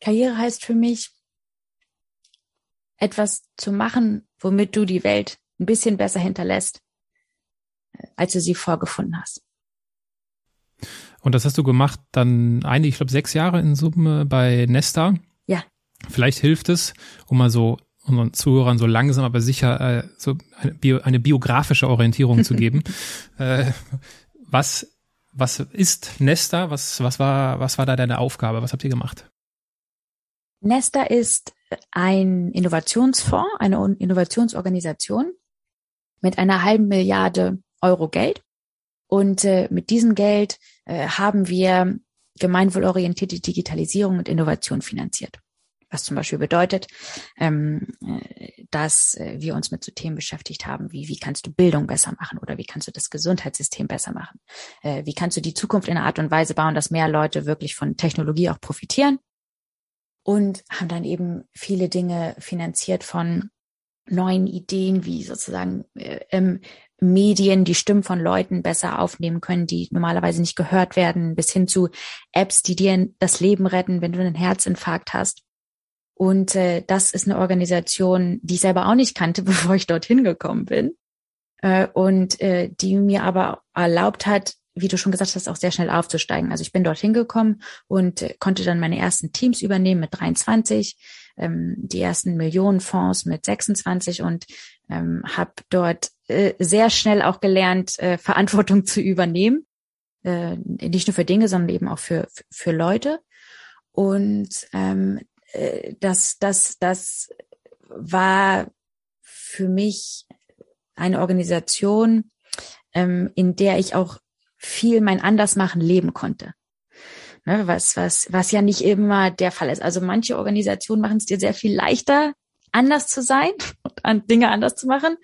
Speaker 1: Karriere heißt für mich, etwas zu machen, womit du die Welt ein bisschen besser hinterlässt, als du sie vorgefunden hast.
Speaker 3: Und das hast du gemacht dann einige, ich glaube, sechs Jahre in Summe bei Nesta.
Speaker 1: Ja.
Speaker 3: Vielleicht hilft es, um mal so unseren Zuhörern so langsam aber sicher äh, so eine, Bio, eine biografische Orientierung zu geben. äh, was was ist Nesta? Was was war was war da deine Aufgabe? Was habt ihr gemacht?
Speaker 1: Nesta ist ein Innovationsfonds, eine Innovationsorganisation mit einer halben Milliarde Euro Geld. Und äh, mit diesem Geld äh, haben wir gemeinwohlorientierte Digitalisierung und Innovation finanziert. Was zum Beispiel bedeutet, ähm, äh, dass äh, wir uns mit so Themen beschäftigt haben, wie wie kannst du Bildung besser machen oder wie kannst du das Gesundheitssystem besser machen? Äh, wie kannst du die Zukunft in einer Art und Weise bauen, dass mehr Leute wirklich von Technologie auch profitieren? Und haben dann eben viele Dinge finanziert von neuen Ideen, wie sozusagen äh, Medien die Stimmen von Leuten besser aufnehmen können, die normalerweise nicht gehört werden, bis hin zu Apps, die dir das Leben retten, wenn du einen Herzinfarkt hast. Und äh, das ist eine Organisation, die ich selber auch nicht kannte, bevor ich dorthin gekommen bin. Äh, und äh, die mir aber erlaubt hat, wie du schon gesagt hast, auch sehr schnell aufzusteigen. Also ich bin dorthin gekommen und äh, konnte dann meine ersten Teams übernehmen mit 23, ähm, die ersten Millionenfonds mit 26 und ähm, habe dort äh, sehr schnell auch gelernt, äh, Verantwortung zu übernehmen. Äh, nicht nur für Dinge, sondern eben auch für, für Leute. Und ähm, äh, das, das, das war für mich eine Organisation, ähm, in der ich auch viel mein Andersmachen leben konnte. Ne, was, was, was ja nicht immer der Fall ist. Also manche Organisationen machen es dir sehr viel leichter, anders zu sein und an Dinge anders zu machen.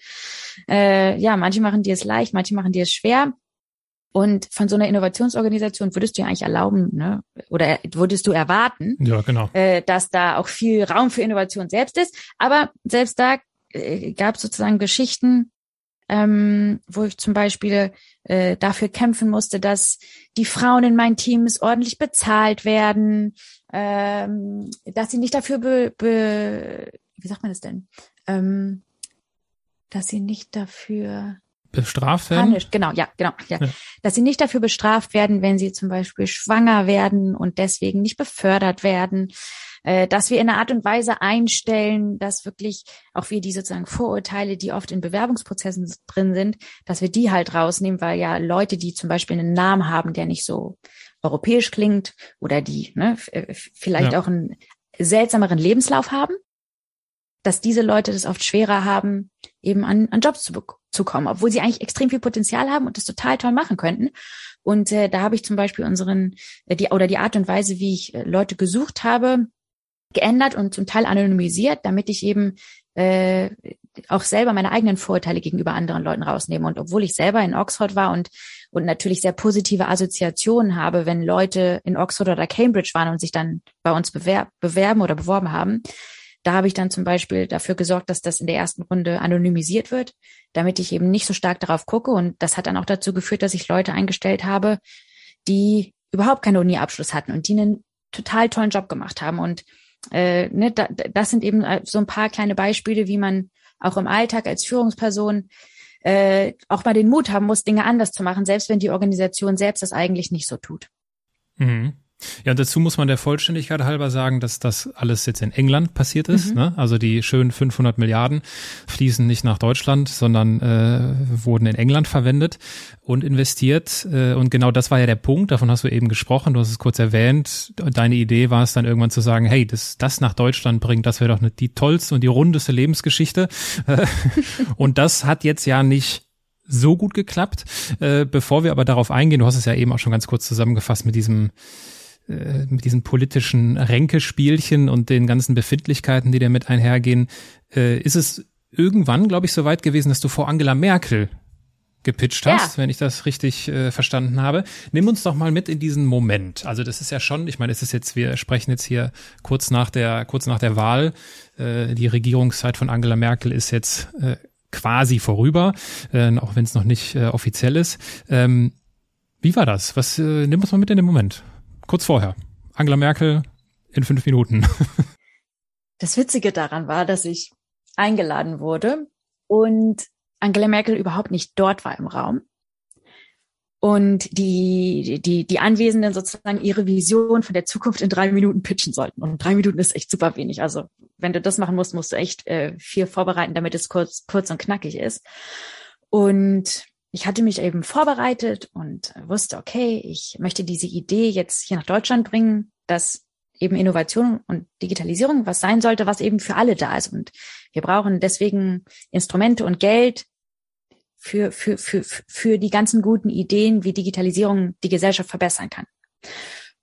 Speaker 1: Äh, ja, manche machen dir es leicht, manche machen dir es schwer. Und von so einer Innovationsorganisation würdest du ja eigentlich erlauben, ne? oder würdest du erwarten,
Speaker 3: ja, genau.
Speaker 1: äh, dass da auch viel Raum für Innovation selbst ist. Aber selbst da äh, gab es sozusagen Geschichten, ähm, wo ich zum Beispiel äh, dafür kämpfen musste, dass die Frauen in meinen Teams ordentlich bezahlt werden, ähm, dass sie nicht dafür be, be, wie sagt man das denn? Ähm, dass sie nicht dafür
Speaker 3: bestraft werden.
Speaker 1: Genau, ja, genau, ja. ja. Dass sie nicht dafür bestraft werden, wenn sie zum Beispiel schwanger werden und deswegen nicht befördert werden. Äh, dass wir in einer Art und Weise einstellen, dass wirklich auch wir die sozusagen Vorurteile, die oft in Bewerbungsprozessen drin sind, dass wir die halt rausnehmen, weil ja Leute, die zum Beispiel einen Namen haben, der nicht so europäisch klingt oder die ne, äh, vielleicht ja. auch einen seltsameren Lebenslauf haben, dass diese Leute das oft schwerer haben, eben an, an Jobs zu, zu kommen, obwohl sie eigentlich extrem viel Potenzial haben und das total toll machen könnten. Und äh, da habe ich zum Beispiel unseren äh, die oder die Art und Weise, wie ich äh, Leute gesucht habe, geändert und zum Teil anonymisiert, damit ich eben äh, auch selber meine eigenen Vorurteile gegenüber anderen Leuten rausnehme. Und obwohl ich selber in Oxford war und und natürlich sehr positive Assoziationen habe, wenn Leute in Oxford oder Cambridge waren und sich dann bei uns bewerb, bewerben oder beworben haben, da habe ich dann zum Beispiel dafür gesorgt, dass das in der ersten Runde anonymisiert wird, damit ich eben nicht so stark darauf gucke. Und das hat dann auch dazu geführt, dass ich Leute eingestellt habe, die überhaupt keinen Uni-Abschluss hatten und die einen total tollen Job gemacht haben. Und äh, ne, da, das sind eben so ein paar kleine Beispiele, wie man auch im Alltag als Führungsperson äh, auch mal den Mut haben muss, Dinge anders zu machen, selbst wenn die Organisation selbst das eigentlich nicht so tut.
Speaker 3: Mhm. Ja, dazu muss man der Vollständigkeit halber sagen, dass das alles jetzt in England passiert ist. Mhm. Ne? Also die schönen 500 Milliarden fließen nicht nach Deutschland, sondern äh, wurden in England verwendet und investiert. Äh, und genau das war ja der Punkt, davon hast du eben gesprochen, du hast es kurz erwähnt. Deine Idee war es dann irgendwann zu sagen, hey, das, das nach Deutschland bringt, das wäre doch eine, die tollste und die rundeste Lebensgeschichte. und das hat jetzt ja nicht so gut geklappt. Äh, bevor wir aber darauf eingehen, du hast es ja eben auch schon ganz kurz zusammengefasst mit diesem äh, mit diesen politischen Ränkespielchen und den ganzen Befindlichkeiten, die damit einhergehen, äh, ist es irgendwann, glaube ich, so weit gewesen, dass du vor Angela Merkel gepitcht hast, ja. wenn ich das richtig äh, verstanden habe. Nimm uns doch mal mit in diesen Moment. Also das ist ja schon, ich meine, es ist jetzt, wir sprechen jetzt hier kurz nach der, kurz nach der Wahl. Äh, die Regierungszeit von Angela Merkel ist jetzt äh, quasi vorüber, äh, auch wenn es noch nicht äh, offiziell ist. Ähm, wie war das? Was äh, nimm uns mal mit in den Moment? Kurz vorher. Angela Merkel in fünf Minuten.
Speaker 1: Das Witzige daran war, dass ich eingeladen wurde und Angela Merkel überhaupt nicht dort war im Raum und die, die, die Anwesenden sozusagen ihre Vision von der Zukunft in drei Minuten pitchen sollten. Und drei Minuten ist echt super wenig. Also wenn du das machen musst, musst du echt äh, viel vorbereiten, damit es kurz, kurz und knackig ist. Und ich hatte mich eben vorbereitet und wusste, okay, ich möchte diese Idee jetzt hier nach Deutschland bringen, dass eben Innovation und Digitalisierung was sein sollte, was eben für alle da ist. Und wir brauchen deswegen Instrumente und Geld, für, für, für, für die ganzen guten Ideen, wie Digitalisierung die Gesellschaft verbessern kann.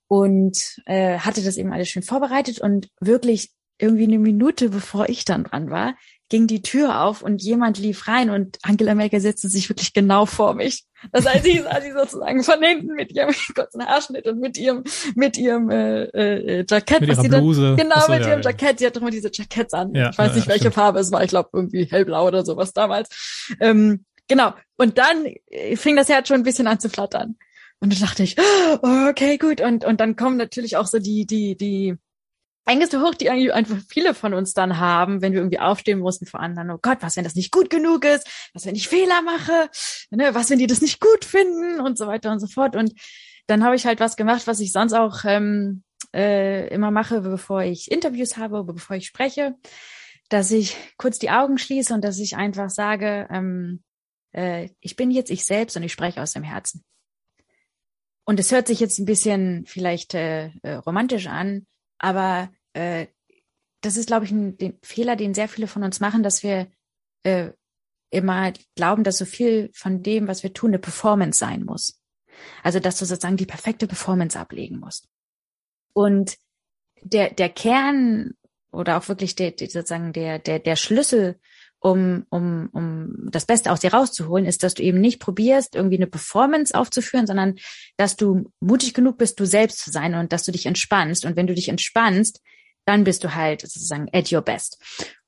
Speaker 1: Und äh, hatte das eben alles schön vorbereitet und wirklich irgendwie eine Minute bevor ich dann dran war, ging die Tür auf und jemand lief rein und Angela Merkel setzte sich wirklich genau vor mich. Das heißt, ich sah sie sozusagen von hinten mit ihrem kurzen Haarschnitt und mit ihrem mit ihrem äh, äh, Jackett.
Speaker 3: Mit ihrer Bluse.
Speaker 1: Dann, genau, Achso, mit ja, ihrem ja. Jackett. Sie hat immer diese Jacketts an. Ja, ich weiß nicht, welche stimmt. Farbe es war. Ich glaube irgendwie hellblau oder sowas damals. Ähm, Genau. Und dann äh, fing das Herz schon ein bisschen an zu flattern. Und dann dachte ich, okay, gut. Und, und dann kommen natürlich auch so die, die, die Ängste hoch, die eigentlich einfach viele von uns dann haben, wenn wir irgendwie aufstehen mussten vor anderen. Oh Gott, was, wenn das nicht gut genug ist? Was, wenn ich Fehler mache? Ne, was, wenn die das nicht gut finden? Und so weiter und so fort. Und dann habe ich halt was gemacht, was ich sonst auch ähm, äh, immer mache, bevor ich Interviews habe, bevor ich spreche, dass ich kurz die Augen schließe und dass ich einfach sage, ähm, äh, ich bin jetzt ich selbst und ich spreche aus dem Herzen. Und es hört sich jetzt ein bisschen vielleicht äh, äh, romantisch an, aber äh, das ist, glaube ich, ein den Fehler, den sehr viele von uns machen, dass wir äh, immer glauben, dass so viel von dem, was wir tun, eine Performance sein muss. Also, dass du sozusagen die perfekte Performance ablegen musst. Und der, der Kern oder auch wirklich der, der sozusagen der, der, der Schlüssel um, um, um das Beste aus dir rauszuholen, ist, dass du eben nicht probierst, irgendwie eine Performance aufzuführen, sondern dass du mutig genug bist, du selbst zu sein und dass du dich entspannst. Und wenn du dich entspannst, dann bist du halt sozusagen at your best.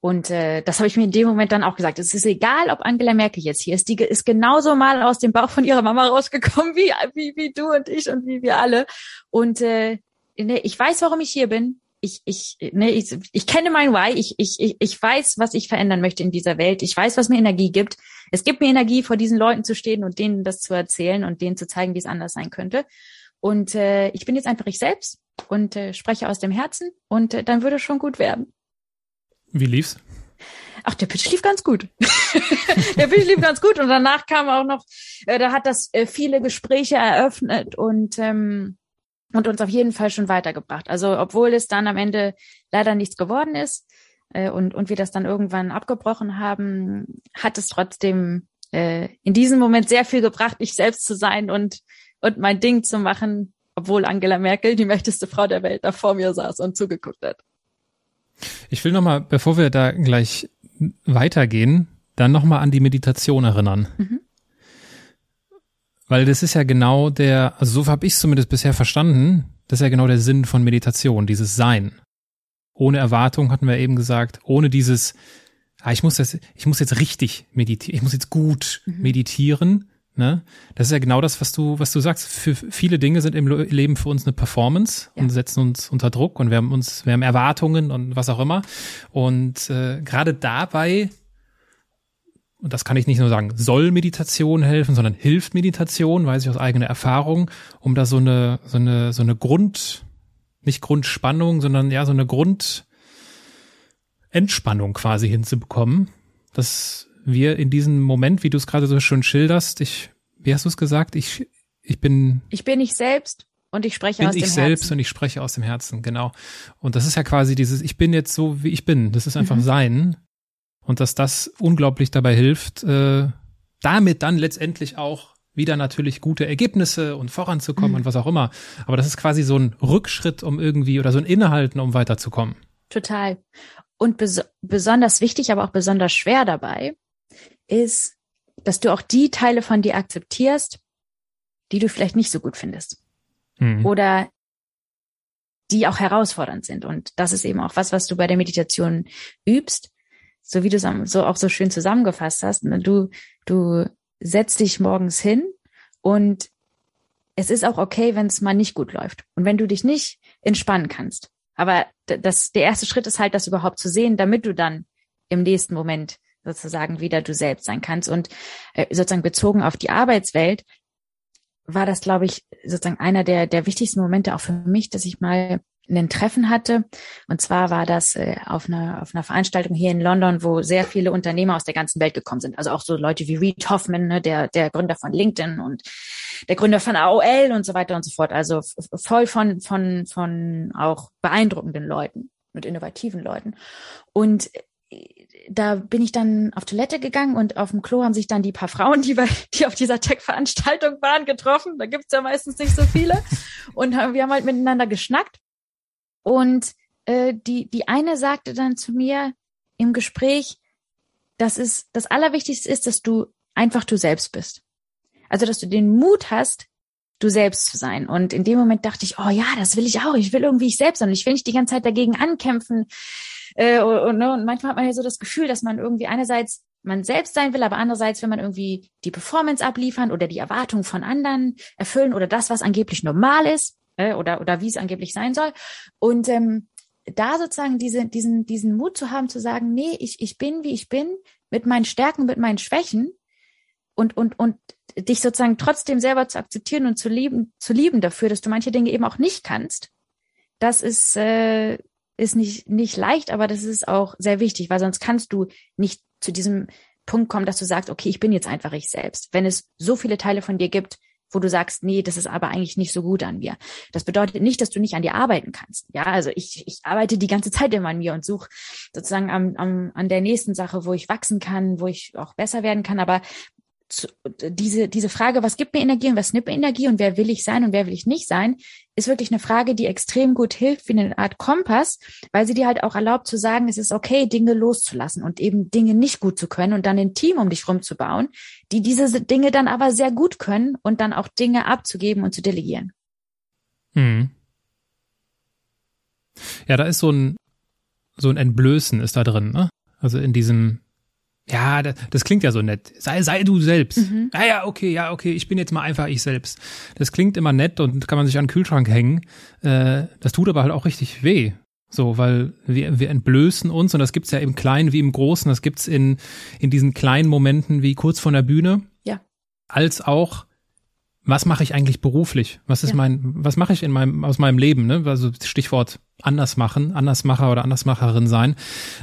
Speaker 1: Und äh, das habe ich mir in dem Moment dann auch gesagt. Es ist egal, ob Angela Merkel jetzt hier ist. Die ist genauso mal aus dem Bauch von ihrer Mama rausgekommen wie, wie, wie du und ich und wie wir alle. Und äh, ne, ich weiß, warum ich hier bin ich, ich, ne, ich, ich kenne mein Why, ich, ich, ich, ich weiß, was ich verändern möchte in dieser Welt. Ich weiß, was mir Energie gibt. Es gibt mir Energie, vor diesen Leuten zu stehen und denen das zu erzählen und denen zu zeigen, wie es anders sein könnte. Und äh, ich bin jetzt einfach ich selbst und äh, spreche aus dem Herzen und äh, dann würde es schon gut werden.
Speaker 3: Wie lief's?
Speaker 1: Ach, der Pitch lief ganz gut. der Pitch lief ganz gut und danach kam auch noch, äh, da hat das äh, viele Gespräche eröffnet und ähm, und uns auf jeden Fall schon weitergebracht. Also obwohl es dann am Ende leider nichts geworden ist äh, und, und wir das dann irgendwann abgebrochen haben, hat es trotzdem äh, in diesem Moment sehr viel gebracht, ich selbst zu sein und, und mein Ding zu machen, obwohl Angela Merkel, die mächtigste Frau der Welt, da vor mir saß und zugeguckt hat.
Speaker 3: Ich will nochmal, bevor wir da gleich weitergehen, dann nochmal an die Meditation erinnern. Mhm. Weil das ist ja genau der, also so habe ich es zumindest bisher verstanden, das ist ja genau der Sinn von Meditation, dieses Sein. Ohne Erwartung hatten wir eben gesagt, ohne dieses, ah, ich muss das, ich muss jetzt richtig meditieren, ich muss jetzt gut mhm. meditieren. Ne? Das ist ja genau das, was du, was du sagst. Für viele Dinge sind im Leben für uns eine Performance ja. und setzen uns unter Druck und wir haben uns, wir haben Erwartungen und was auch immer. Und äh, gerade dabei und das kann ich nicht nur sagen, soll Meditation helfen, sondern hilft Meditation, weiß ich aus eigener Erfahrung, um da so eine, so eine, so eine Grund, nicht Grundspannung, sondern ja, so eine Grundentspannung quasi hinzubekommen, dass wir in diesem Moment, wie du es gerade so schön schilderst, ich, wie hast du es gesagt? Ich, ich bin.
Speaker 1: Ich bin ich selbst und ich spreche
Speaker 3: aus dem Herzen. Bin ich selbst und ich spreche aus dem Herzen, genau. Und das ist ja quasi dieses, ich bin jetzt so, wie ich bin. Das ist einfach mhm. sein und dass das unglaublich dabei hilft, äh, damit dann letztendlich auch wieder natürlich gute Ergebnisse und voranzukommen mhm. und was auch immer. Aber das ist quasi so ein Rückschritt, um irgendwie oder so ein Innehalten, um weiterzukommen.
Speaker 1: Total. Und bes besonders wichtig, aber auch besonders schwer dabei ist, dass du auch die Teile von dir akzeptierst, die du vielleicht nicht so gut findest. Mhm. Oder die auch herausfordernd sind. Und das ist eben auch was, was du bei der Meditation übst, so wie du es so auch so schön zusammengefasst hast, ne? du, du setzt dich morgens hin und es ist auch okay, wenn es mal nicht gut läuft und wenn du dich nicht entspannen kannst. Aber das, der erste Schritt ist halt, das überhaupt zu sehen, damit du dann im nächsten Moment sozusagen wieder du selbst sein kannst. Und äh, sozusagen bezogen auf die Arbeitswelt war das, glaube ich, sozusagen einer der, der wichtigsten Momente auch für mich, dass ich mal ein Treffen hatte. Und zwar war das äh, auf, einer, auf einer Veranstaltung hier in London, wo sehr viele Unternehmer aus der ganzen Welt gekommen sind. Also auch so Leute wie Reed Hoffman, ne, der, der Gründer von LinkedIn und der Gründer von AOL und so weiter und so fort. Also voll von, von, von auch beeindruckenden Leuten mit innovativen Leuten. Und da bin ich dann auf Toilette gegangen und auf dem Klo haben sich dann die paar Frauen, die, bei, die auf dieser Tech-Veranstaltung waren, getroffen. Da gibt's ja meistens nicht so viele. Und wir haben halt miteinander geschnackt. Und äh, die, die eine sagte dann zu mir im Gespräch, dass es das Allerwichtigste ist, dass du einfach du selbst bist. Also, dass du den Mut hast, du selbst zu sein. Und in dem Moment dachte ich, oh ja, das will ich auch. Ich will irgendwie ich selbst sein. Ich will nicht die ganze Zeit dagegen ankämpfen. Äh, und, ne, und manchmal hat man ja so das Gefühl, dass man irgendwie einerseits man selbst sein will, aber andererseits will man irgendwie die Performance abliefern oder die Erwartungen von anderen erfüllen oder das, was angeblich normal ist äh, oder, oder wie es angeblich sein soll. Und ähm, da sozusagen diese, diesen, diesen Mut zu haben, zu sagen, nee, ich, ich bin, wie ich bin, mit meinen Stärken, mit meinen Schwächen und, und, und dich sozusagen trotzdem selber zu akzeptieren und zu lieben, zu lieben dafür, dass du manche Dinge eben auch nicht kannst. Das ist, äh, ist nicht, nicht leicht, aber das ist auch sehr wichtig, weil sonst kannst du nicht zu diesem Punkt kommen, dass du sagst, okay, ich bin jetzt einfach ich selbst. Wenn es so viele Teile von dir gibt, wo du sagst, nee, das ist aber eigentlich nicht so gut an mir. Das bedeutet nicht, dass du nicht an dir arbeiten kannst. Ja, also ich, ich arbeite die ganze Zeit immer an mir und suche sozusagen am, am, an der nächsten Sache, wo ich wachsen kann, wo ich auch besser werden kann. Aber zu, diese, diese Frage, was gibt mir Energie und was nimmt mir Energie und wer will ich sein und wer will ich nicht sein, ist wirklich eine Frage, die extrem gut hilft, wie eine Art Kompass, weil sie dir halt auch erlaubt zu sagen, es ist okay, Dinge loszulassen und eben Dinge nicht gut zu können und dann ein Team um dich rumzubauen, die diese Dinge dann aber sehr gut können und dann auch Dinge abzugeben und zu delegieren.
Speaker 3: Hm. Ja, da ist so ein, so ein Entblößen ist da drin, ne? Also in diesem, ja, das, das, klingt ja so nett. Sei, sei du selbst. Mhm. Ja, ja, okay, ja, okay, ich bin jetzt mal einfach ich selbst. Das klingt immer nett und kann man sich an den Kühlschrank hängen. Äh, das tut aber halt auch richtig weh. So, weil wir, wir entblößen uns und das gibt's ja im Kleinen wie im Großen. Das gibt's in, in diesen kleinen Momenten wie kurz vor der Bühne.
Speaker 1: Ja.
Speaker 3: Als auch was mache ich eigentlich beruflich? Was ist ja. mein, was mache ich in meinem, aus meinem Leben? Ne? Also Stichwort anders machen, Andersmacher oder Andersmacherin sein.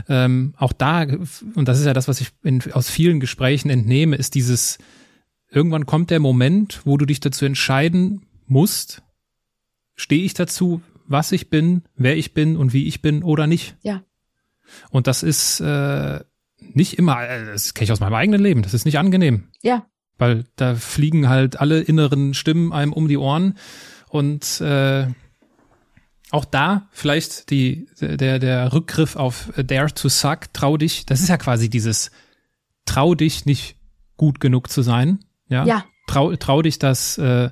Speaker 3: Ähm, auch da, und das ist ja das, was ich in, aus vielen Gesprächen entnehme, ist dieses, irgendwann kommt der Moment, wo du dich dazu entscheiden musst, stehe ich dazu, was ich bin, wer ich bin und wie ich bin oder nicht.
Speaker 1: Ja.
Speaker 3: Und das ist äh, nicht immer, äh, das kenne ich aus meinem eigenen Leben, das ist nicht angenehm.
Speaker 1: Ja,
Speaker 3: weil da fliegen halt alle inneren Stimmen einem um die Ohren und äh, auch da vielleicht die der der Rückgriff auf Dare to Suck, trau dich, das ist ja quasi dieses trau dich nicht gut genug zu sein, ja?
Speaker 1: Ja.
Speaker 3: Trau, trau dich das äh,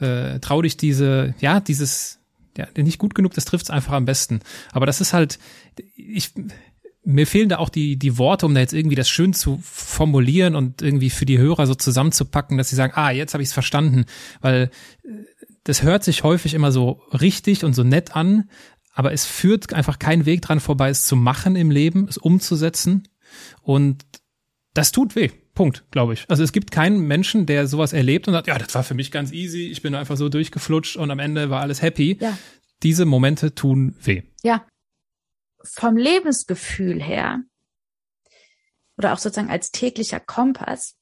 Speaker 3: äh, trau dich diese ja, dieses ja, nicht gut genug, das trifft's einfach am besten. Aber das ist halt ich mir fehlen da auch die, die Worte, um da jetzt irgendwie das schön zu formulieren und irgendwie für die Hörer so zusammenzupacken, dass sie sagen, ah, jetzt habe ich es verstanden. Weil äh, das hört sich häufig immer so richtig und so nett an, aber es führt einfach kein Weg dran vorbei, es zu machen im Leben, es umzusetzen. Und das tut weh. Punkt, glaube ich. Also es gibt keinen Menschen, der sowas erlebt und sagt, ja, das war für mich ganz easy, ich bin einfach so durchgeflutscht und am Ende war alles happy.
Speaker 1: Ja.
Speaker 3: Diese Momente tun weh.
Speaker 1: Ja, vom Lebensgefühl her oder auch sozusagen als täglicher Kompass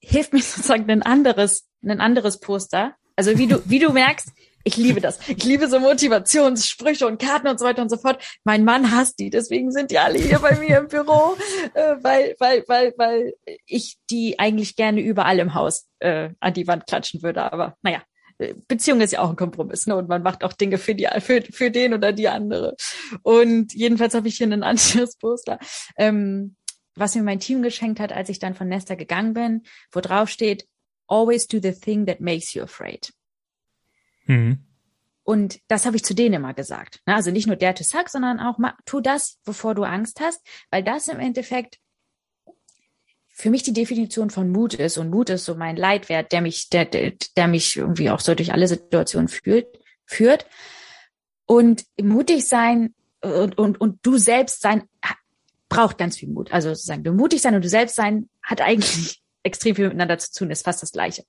Speaker 1: hilft mir sozusagen ein anderes, ein anderes Poster. Also wie du, wie du merkst, ich liebe das. Ich liebe so Motivationssprüche und Karten und so weiter und so fort. Mein Mann hasst die, deswegen sind die alle hier bei mir im Büro, äh, weil, weil, weil, weil ich die eigentlich gerne überall im Haus äh, an die Wand klatschen würde. Aber naja, Beziehung ist ja auch ein Kompromiss, ne? Und man macht auch Dinge für die, für, für den oder die andere. Und jedenfalls habe ich hier ein anderes Poster, ähm, was mir mein Team geschenkt hat, als ich dann von Nesta gegangen bin, wo drauf steht, always do the thing that makes you afraid. Mhm. Und das habe ich zu denen immer gesagt. Also nicht nur der to suck, sondern auch mal, tu das, bevor du Angst hast, weil das im Endeffekt für mich die Definition von Mut ist und Mut ist so mein Leitwert, der mich, der, der, der mich irgendwie auch so durch alle Situationen führt, führt. Und mutig sein und, und, und du selbst sein braucht ganz viel Mut. Also sozusagen, du mutig sein und du selbst sein hat eigentlich extrem viel miteinander zu tun, ist fast das Gleiche.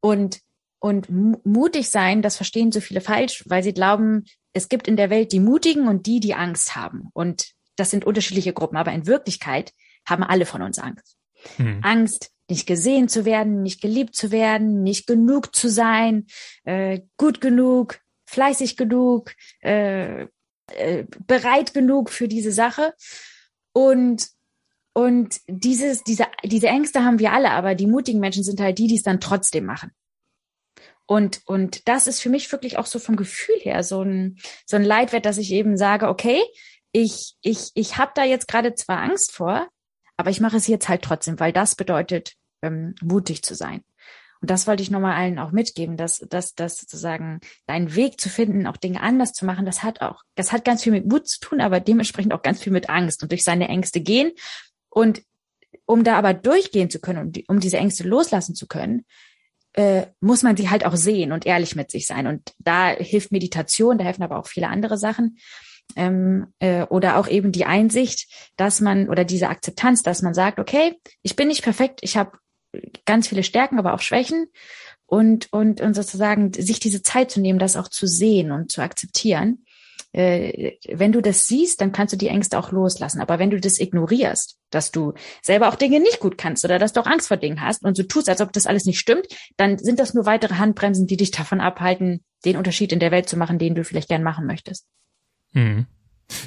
Speaker 1: Und, und mutig sein, das verstehen so viele falsch, weil sie glauben, es gibt in der Welt die Mutigen und die, die Angst haben. Und das sind unterschiedliche Gruppen. Aber in Wirklichkeit haben alle von uns Angst. Mhm. Angst, nicht gesehen zu werden, nicht geliebt zu werden, nicht genug zu sein, äh, gut genug, fleißig genug, äh, äh, bereit genug für diese Sache. Und und dieses, diese, diese Ängste haben wir alle, aber die mutigen Menschen sind halt die, die es dann trotzdem machen. Und, und das ist für mich wirklich auch so vom Gefühl her so ein, so ein Leitwert, dass ich eben sage, okay, ich, ich, ich habe da jetzt gerade zwar Angst vor, aber ich mache es jetzt halt trotzdem, weil das bedeutet, ähm, mutig zu sein. Und das wollte ich nochmal allen auch mitgeben, dass, dass, dass sozusagen deinen Weg zu finden, auch Dinge anders zu machen, das hat auch, das hat ganz viel mit Mut zu tun, aber dementsprechend auch ganz viel mit Angst und durch seine Ängste gehen. Und um da aber durchgehen zu können, um, die, um diese Ängste loslassen zu können, äh, muss man sie halt auch sehen und ehrlich mit sich sein. Und da hilft Meditation, da helfen aber auch viele andere Sachen. Ähm, äh, oder auch eben die Einsicht, dass man oder diese Akzeptanz, dass man sagt, okay, ich bin nicht perfekt, ich habe ganz viele Stärken, aber auch Schwächen und, und, und sozusagen sich diese Zeit zu nehmen, das auch zu sehen und zu akzeptieren. Äh, wenn du das siehst, dann kannst du die Ängste auch loslassen. Aber wenn du das ignorierst, dass du selber auch Dinge nicht gut kannst oder dass du auch Angst vor Dingen hast und so tust, als ob das alles nicht stimmt, dann sind das nur weitere Handbremsen, die dich davon abhalten, den Unterschied in der Welt zu machen, den du vielleicht gern machen möchtest.
Speaker 3: Mhm.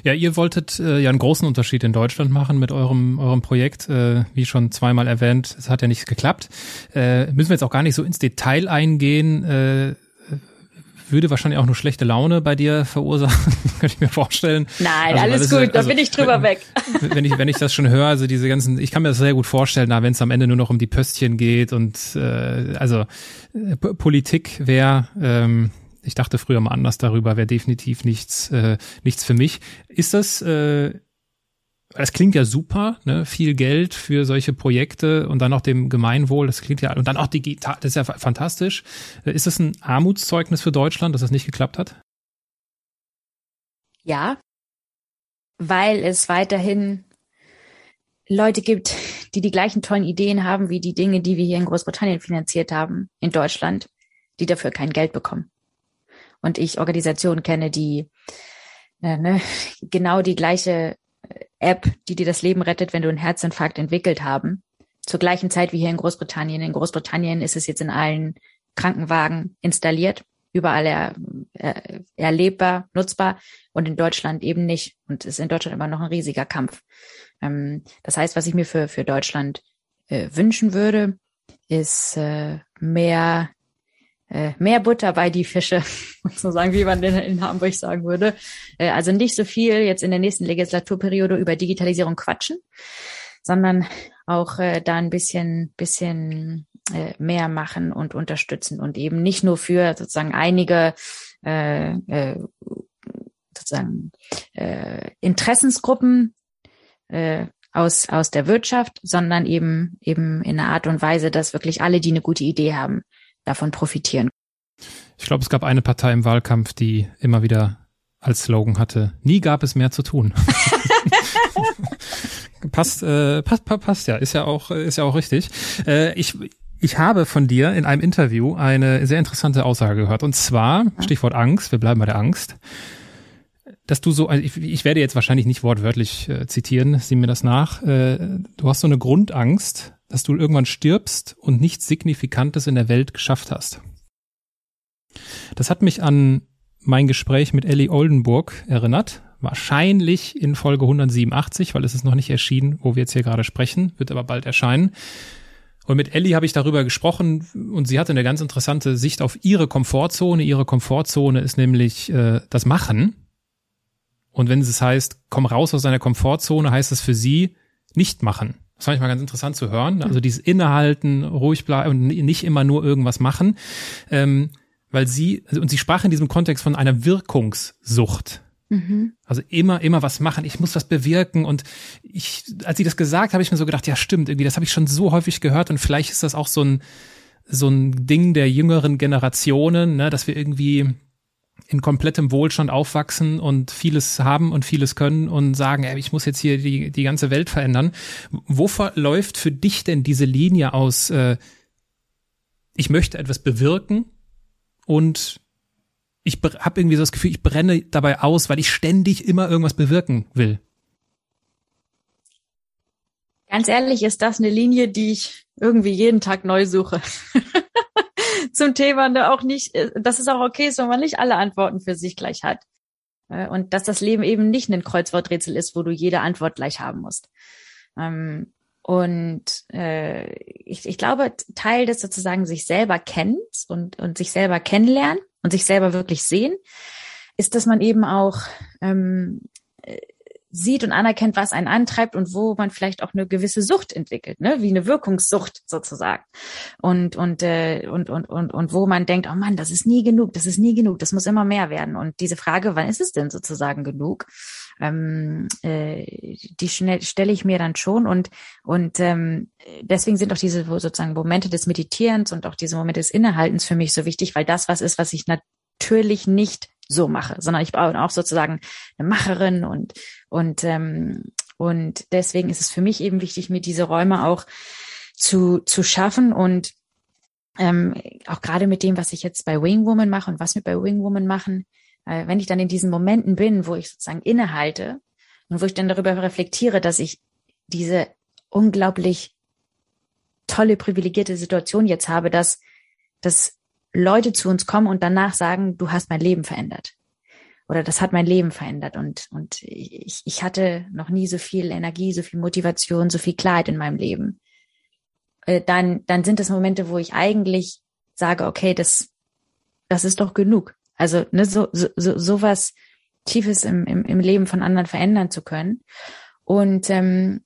Speaker 3: Ja, ihr wolltet äh, ja einen großen Unterschied in Deutschland machen mit eurem, eurem Projekt, äh, wie schon zweimal erwähnt. Es hat ja nicht geklappt. Äh, müssen wir jetzt auch gar nicht so ins Detail eingehen. Äh, würde wahrscheinlich auch nur schlechte Laune bei dir verursachen, kann ich mir vorstellen.
Speaker 1: Nein, also, alles gut, also, da bin ich drüber
Speaker 3: wenn,
Speaker 1: weg.
Speaker 3: Wenn ich, wenn ich das schon höre, also diese ganzen, ich kann mir das sehr gut vorstellen, da wenn es am Ende nur noch um die Pöstchen geht und äh, also äh, Politik wäre ähm, ich dachte früher mal anders darüber, wäre definitiv nichts, äh, nichts für mich. Ist das, äh, das klingt ja super, ne? viel Geld für solche Projekte und dann auch dem Gemeinwohl, das klingt ja, und dann auch digital, das ist ja fantastisch. Äh, ist das ein Armutszeugnis für Deutschland, dass das nicht geklappt hat?
Speaker 1: Ja, weil es weiterhin Leute gibt, die die gleichen tollen Ideen haben wie die Dinge, die wir hier in Großbritannien finanziert haben, in Deutschland, die dafür kein Geld bekommen und ich Organisationen kenne, die äh, ne, genau die gleiche App, die dir das Leben rettet, wenn du einen Herzinfarkt entwickelt haben, zur gleichen Zeit wie hier in Großbritannien. In Großbritannien ist es jetzt in allen Krankenwagen installiert, überall er, er, erlebbar, nutzbar und in Deutschland eben nicht. Und ist in Deutschland immer noch ein riesiger Kampf. Ähm, das heißt, was ich mir für, für Deutschland äh, wünschen würde, ist äh, mehr äh, mehr Butter bei die Fische, sozusagen, wie man in, in Hamburg sagen würde. Äh, also nicht so viel jetzt in der nächsten Legislaturperiode über Digitalisierung quatschen, sondern auch äh, da ein bisschen, bisschen äh, mehr machen und unterstützen und eben nicht nur für sozusagen einige äh, äh, sozusagen äh, Interessensgruppen äh, aus, aus der Wirtschaft, sondern eben, eben in einer Art und Weise, dass wirklich alle, die eine gute Idee haben, davon profitieren.
Speaker 3: Ich glaube, es gab eine Partei im Wahlkampf, die immer wieder als Slogan hatte, nie gab es mehr zu tun. passt, äh, passt, passt ja, ist ja auch, ist ja auch richtig. Äh, ich, ich habe von dir in einem Interview eine sehr interessante Aussage gehört. Und zwar, Stichwort Angst, wir bleiben bei der Angst, dass du so, also ich, ich werde jetzt wahrscheinlich nicht wortwörtlich äh, zitieren, sieh mir das nach. Äh, du hast so eine Grundangst, dass du irgendwann stirbst und nichts Signifikantes in der Welt geschafft hast. Das hat mich an mein Gespräch mit Ellie Oldenburg erinnert. Wahrscheinlich in Folge 187, weil es ist noch nicht erschienen, wo wir jetzt hier gerade sprechen, wird aber bald erscheinen. Und mit Ellie habe ich darüber gesprochen und sie hatte eine ganz interessante Sicht auf ihre Komfortzone. Ihre Komfortzone ist nämlich äh, das Machen. Und wenn es heißt, komm raus aus deiner Komfortzone, heißt es für sie nicht machen. Das fand ich mal ganz interessant zu hören. Also dieses Innehalten, ruhig bleiben und nicht immer nur irgendwas machen. Ähm, weil sie, also, und sie sprach in diesem Kontext von einer Wirkungssucht. Mhm. Also immer, immer was machen, ich muss was bewirken. Und ich, als sie das gesagt habe, ich mir so gedacht, ja stimmt, irgendwie, das habe ich schon so häufig gehört und vielleicht ist das auch so ein, so ein Ding der jüngeren Generationen, ne, dass wir irgendwie in komplettem Wohlstand aufwachsen und vieles haben und vieles können und sagen, ey, ich muss jetzt hier die, die ganze Welt verändern. Wo verläuft für dich denn diese Linie aus, äh, ich möchte etwas bewirken und ich habe irgendwie so das Gefühl, ich brenne dabei aus, weil ich ständig immer irgendwas bewirken will?
Speaker 1: Ganz ehrlich, ist das eine Linie, die ich irgendwie jeden Tag neu suche. zum Thema ne, auch nicht, äh, dass es auch okay ist, wenn man nicht alle Antworten für sich gleich hat. Äh, und dass das Leben eben nicht ein Kreuzworträtsel ist, wo du jede Antwort gleich haben musst. Ähm, und äh, ich, ich glaube, Teil des sozusagen sich selber kennt und, und sich selber kennenlernen und sich selber wirklich sehen, ist, dass man eben auch ähm, sieht und anerkennt, was einen antreibt und wo man vielleicht auch eine gewisse Sucht entwickelt, ne, wie eine Wirkungssucht sozusagen. Und und äh, und und und und wo man denkt, oh Mann, das ist nie genug, das ist nie genug, das muss immer mehr werden. Und diese Frage, wann ist es denn sozusagen genug? Ähm, äh, die stelle ich mir dann schon und und ähm, deswegen sind auch diese sozusagen Momente des Meditierens und auch diese Momente des Innehaltens für mich so wichtig, weil das was ist, was ich natürlich nicht so mache, sondern ich bin auch sozusagen eine Macherin und und ähm, und deswegen ist es für mich eben wichtig, mir diese Räume auch zu zu schaffen und ähm, auch gerade mit dem, was ich jetzt bei Wing Woman mache und was wir bei Wing Woman machen, äh, wenn ich dann in diesen Momenten bin, wo ich sozusagen innehalte und wo ich dann darüber reflektiere, dass ich diese unglaublich tolle privilegierte Situation jetzt habe, dass dass Leute zu uns kommen und danach sagen, du hast mein Leben verändert. Oder das hat mein Leben verändert. Und, und ich, ich hatte noch nie so viel Energie, so viel Motivation, so viel Klarheit in meinem Leben. Äh, dann, dann sind das Momente, wo ich eigentlich sage, okay, das, das ist doch genug. Also ne, so, so, so sowas Tiefes im, im, im Leben von anderen verändern zu können. Und ähm,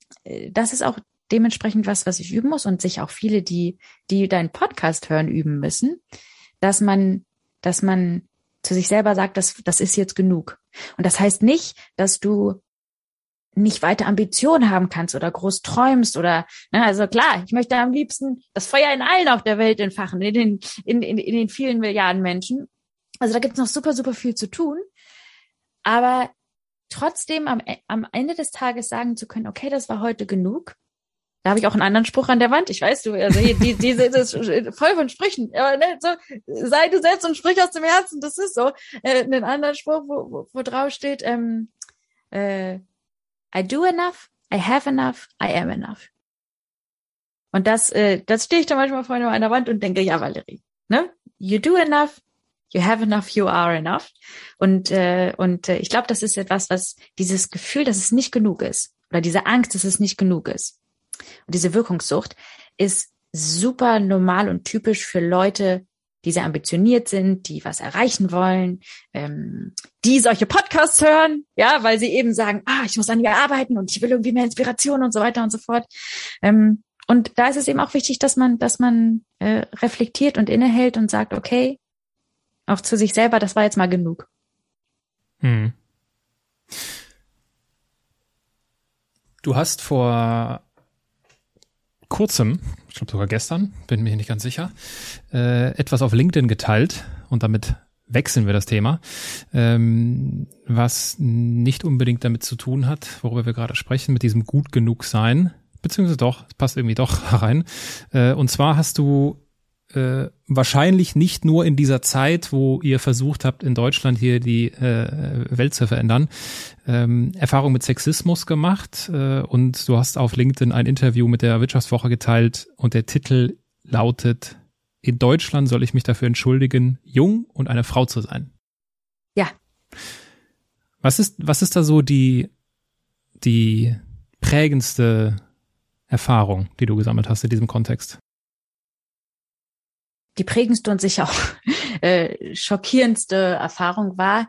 Speaker 1: das ist auch dementsprechend was, was ich üben muss und sich auch viele, die, die deinen Podcast hören, üben müssen dass man, dass man zu sich selber sagt, das, das ist jetzt genug. Und das heißt nicht, dass du nicht weiter Ambitionen haben kannst oder groß träumst oder, ne, also klar, ich möchte am liebsten das Feuer in allen auf der Welt entfachen, in den, in, in, in den vielen Milliarden Menschen. Also da gibt's noch super, super viel zu tun. Aber trotzdem am, am Ende des Tages sagen zu können, okay, das war heute genug. Da habe ich auch einen anderen Spruch an der Wand. Ich weiß, du, also hier, die, diese ist voll von Sprüchen. Aber ne, so, sei du selbst und sprich aus dem Herzen, das ist so. Äh, einen anderen Spruch, wo, wo, wo drauf steht, ähm, äh, I do enough, I have enough, I am enough. Und das, äh, das stehe ich da manchmal vor einer Wand und denke, ja, Valerie, ne? You do enough, you have enough, you are enough. Und, äh, und äh, ich glaube, das ist etwas, was dieses Gefühl, dass es nicht genug ist, oder diese Angst, dass es nicht genug ist, und diese Wirkungssucht ist super normal und typisch für Leute, die sehr ambitioniert sind, die was erreichen wollen, ähm, die solche Podcasts hören, ja, weil sie eben sagen, ah, ich muss an mir arbeiten und ich will irgendwie mehr Inspiration und so weiter und so fort. Ähm, und da ist es eben auch wichtig, dass man, dass man äh, reflektiert und innehält und sagt, okay, auch zu sich selber, das war jetzt mal genug. Hm.
Speaker 3: Du hast vor kurzem, ich glaube sogar gestern, bin mir nicht ganz sicher, äh, etwas auf LinkedIn geteilt und damit wechseln wir das Thema, ähm, was nicht unbedingt damit zu tun hat, worüber wir gerade sprechen, mit diesem gut genug sein, beziehungsweise doch, es passt irgendwie doch rein. Äh, und zwar hast du äh, wahrscheinlich nicht nur in dieser Zeit, wo ihr versucht habt, in Deutschland hier die äh, Welt zu verändern, ähm, Erfahrung mit Sexismus gemacht äh, und du hast auf LinkedIn ein Interview mit der Wirtschaftswoche geteilt und der Titel lautet In Deutschland soll ich mich dafür entschuldigen, jung und eine Frau zu sein.
Speaker 1: Ja.
Speaker 3: Was ist, was ist da so die, die prägendste Erfahrung, die du gesammelt hast in diesem Kontext?
Speaker 1: Die prägendste und sicher auch äh, schockierendste Erfahrung war,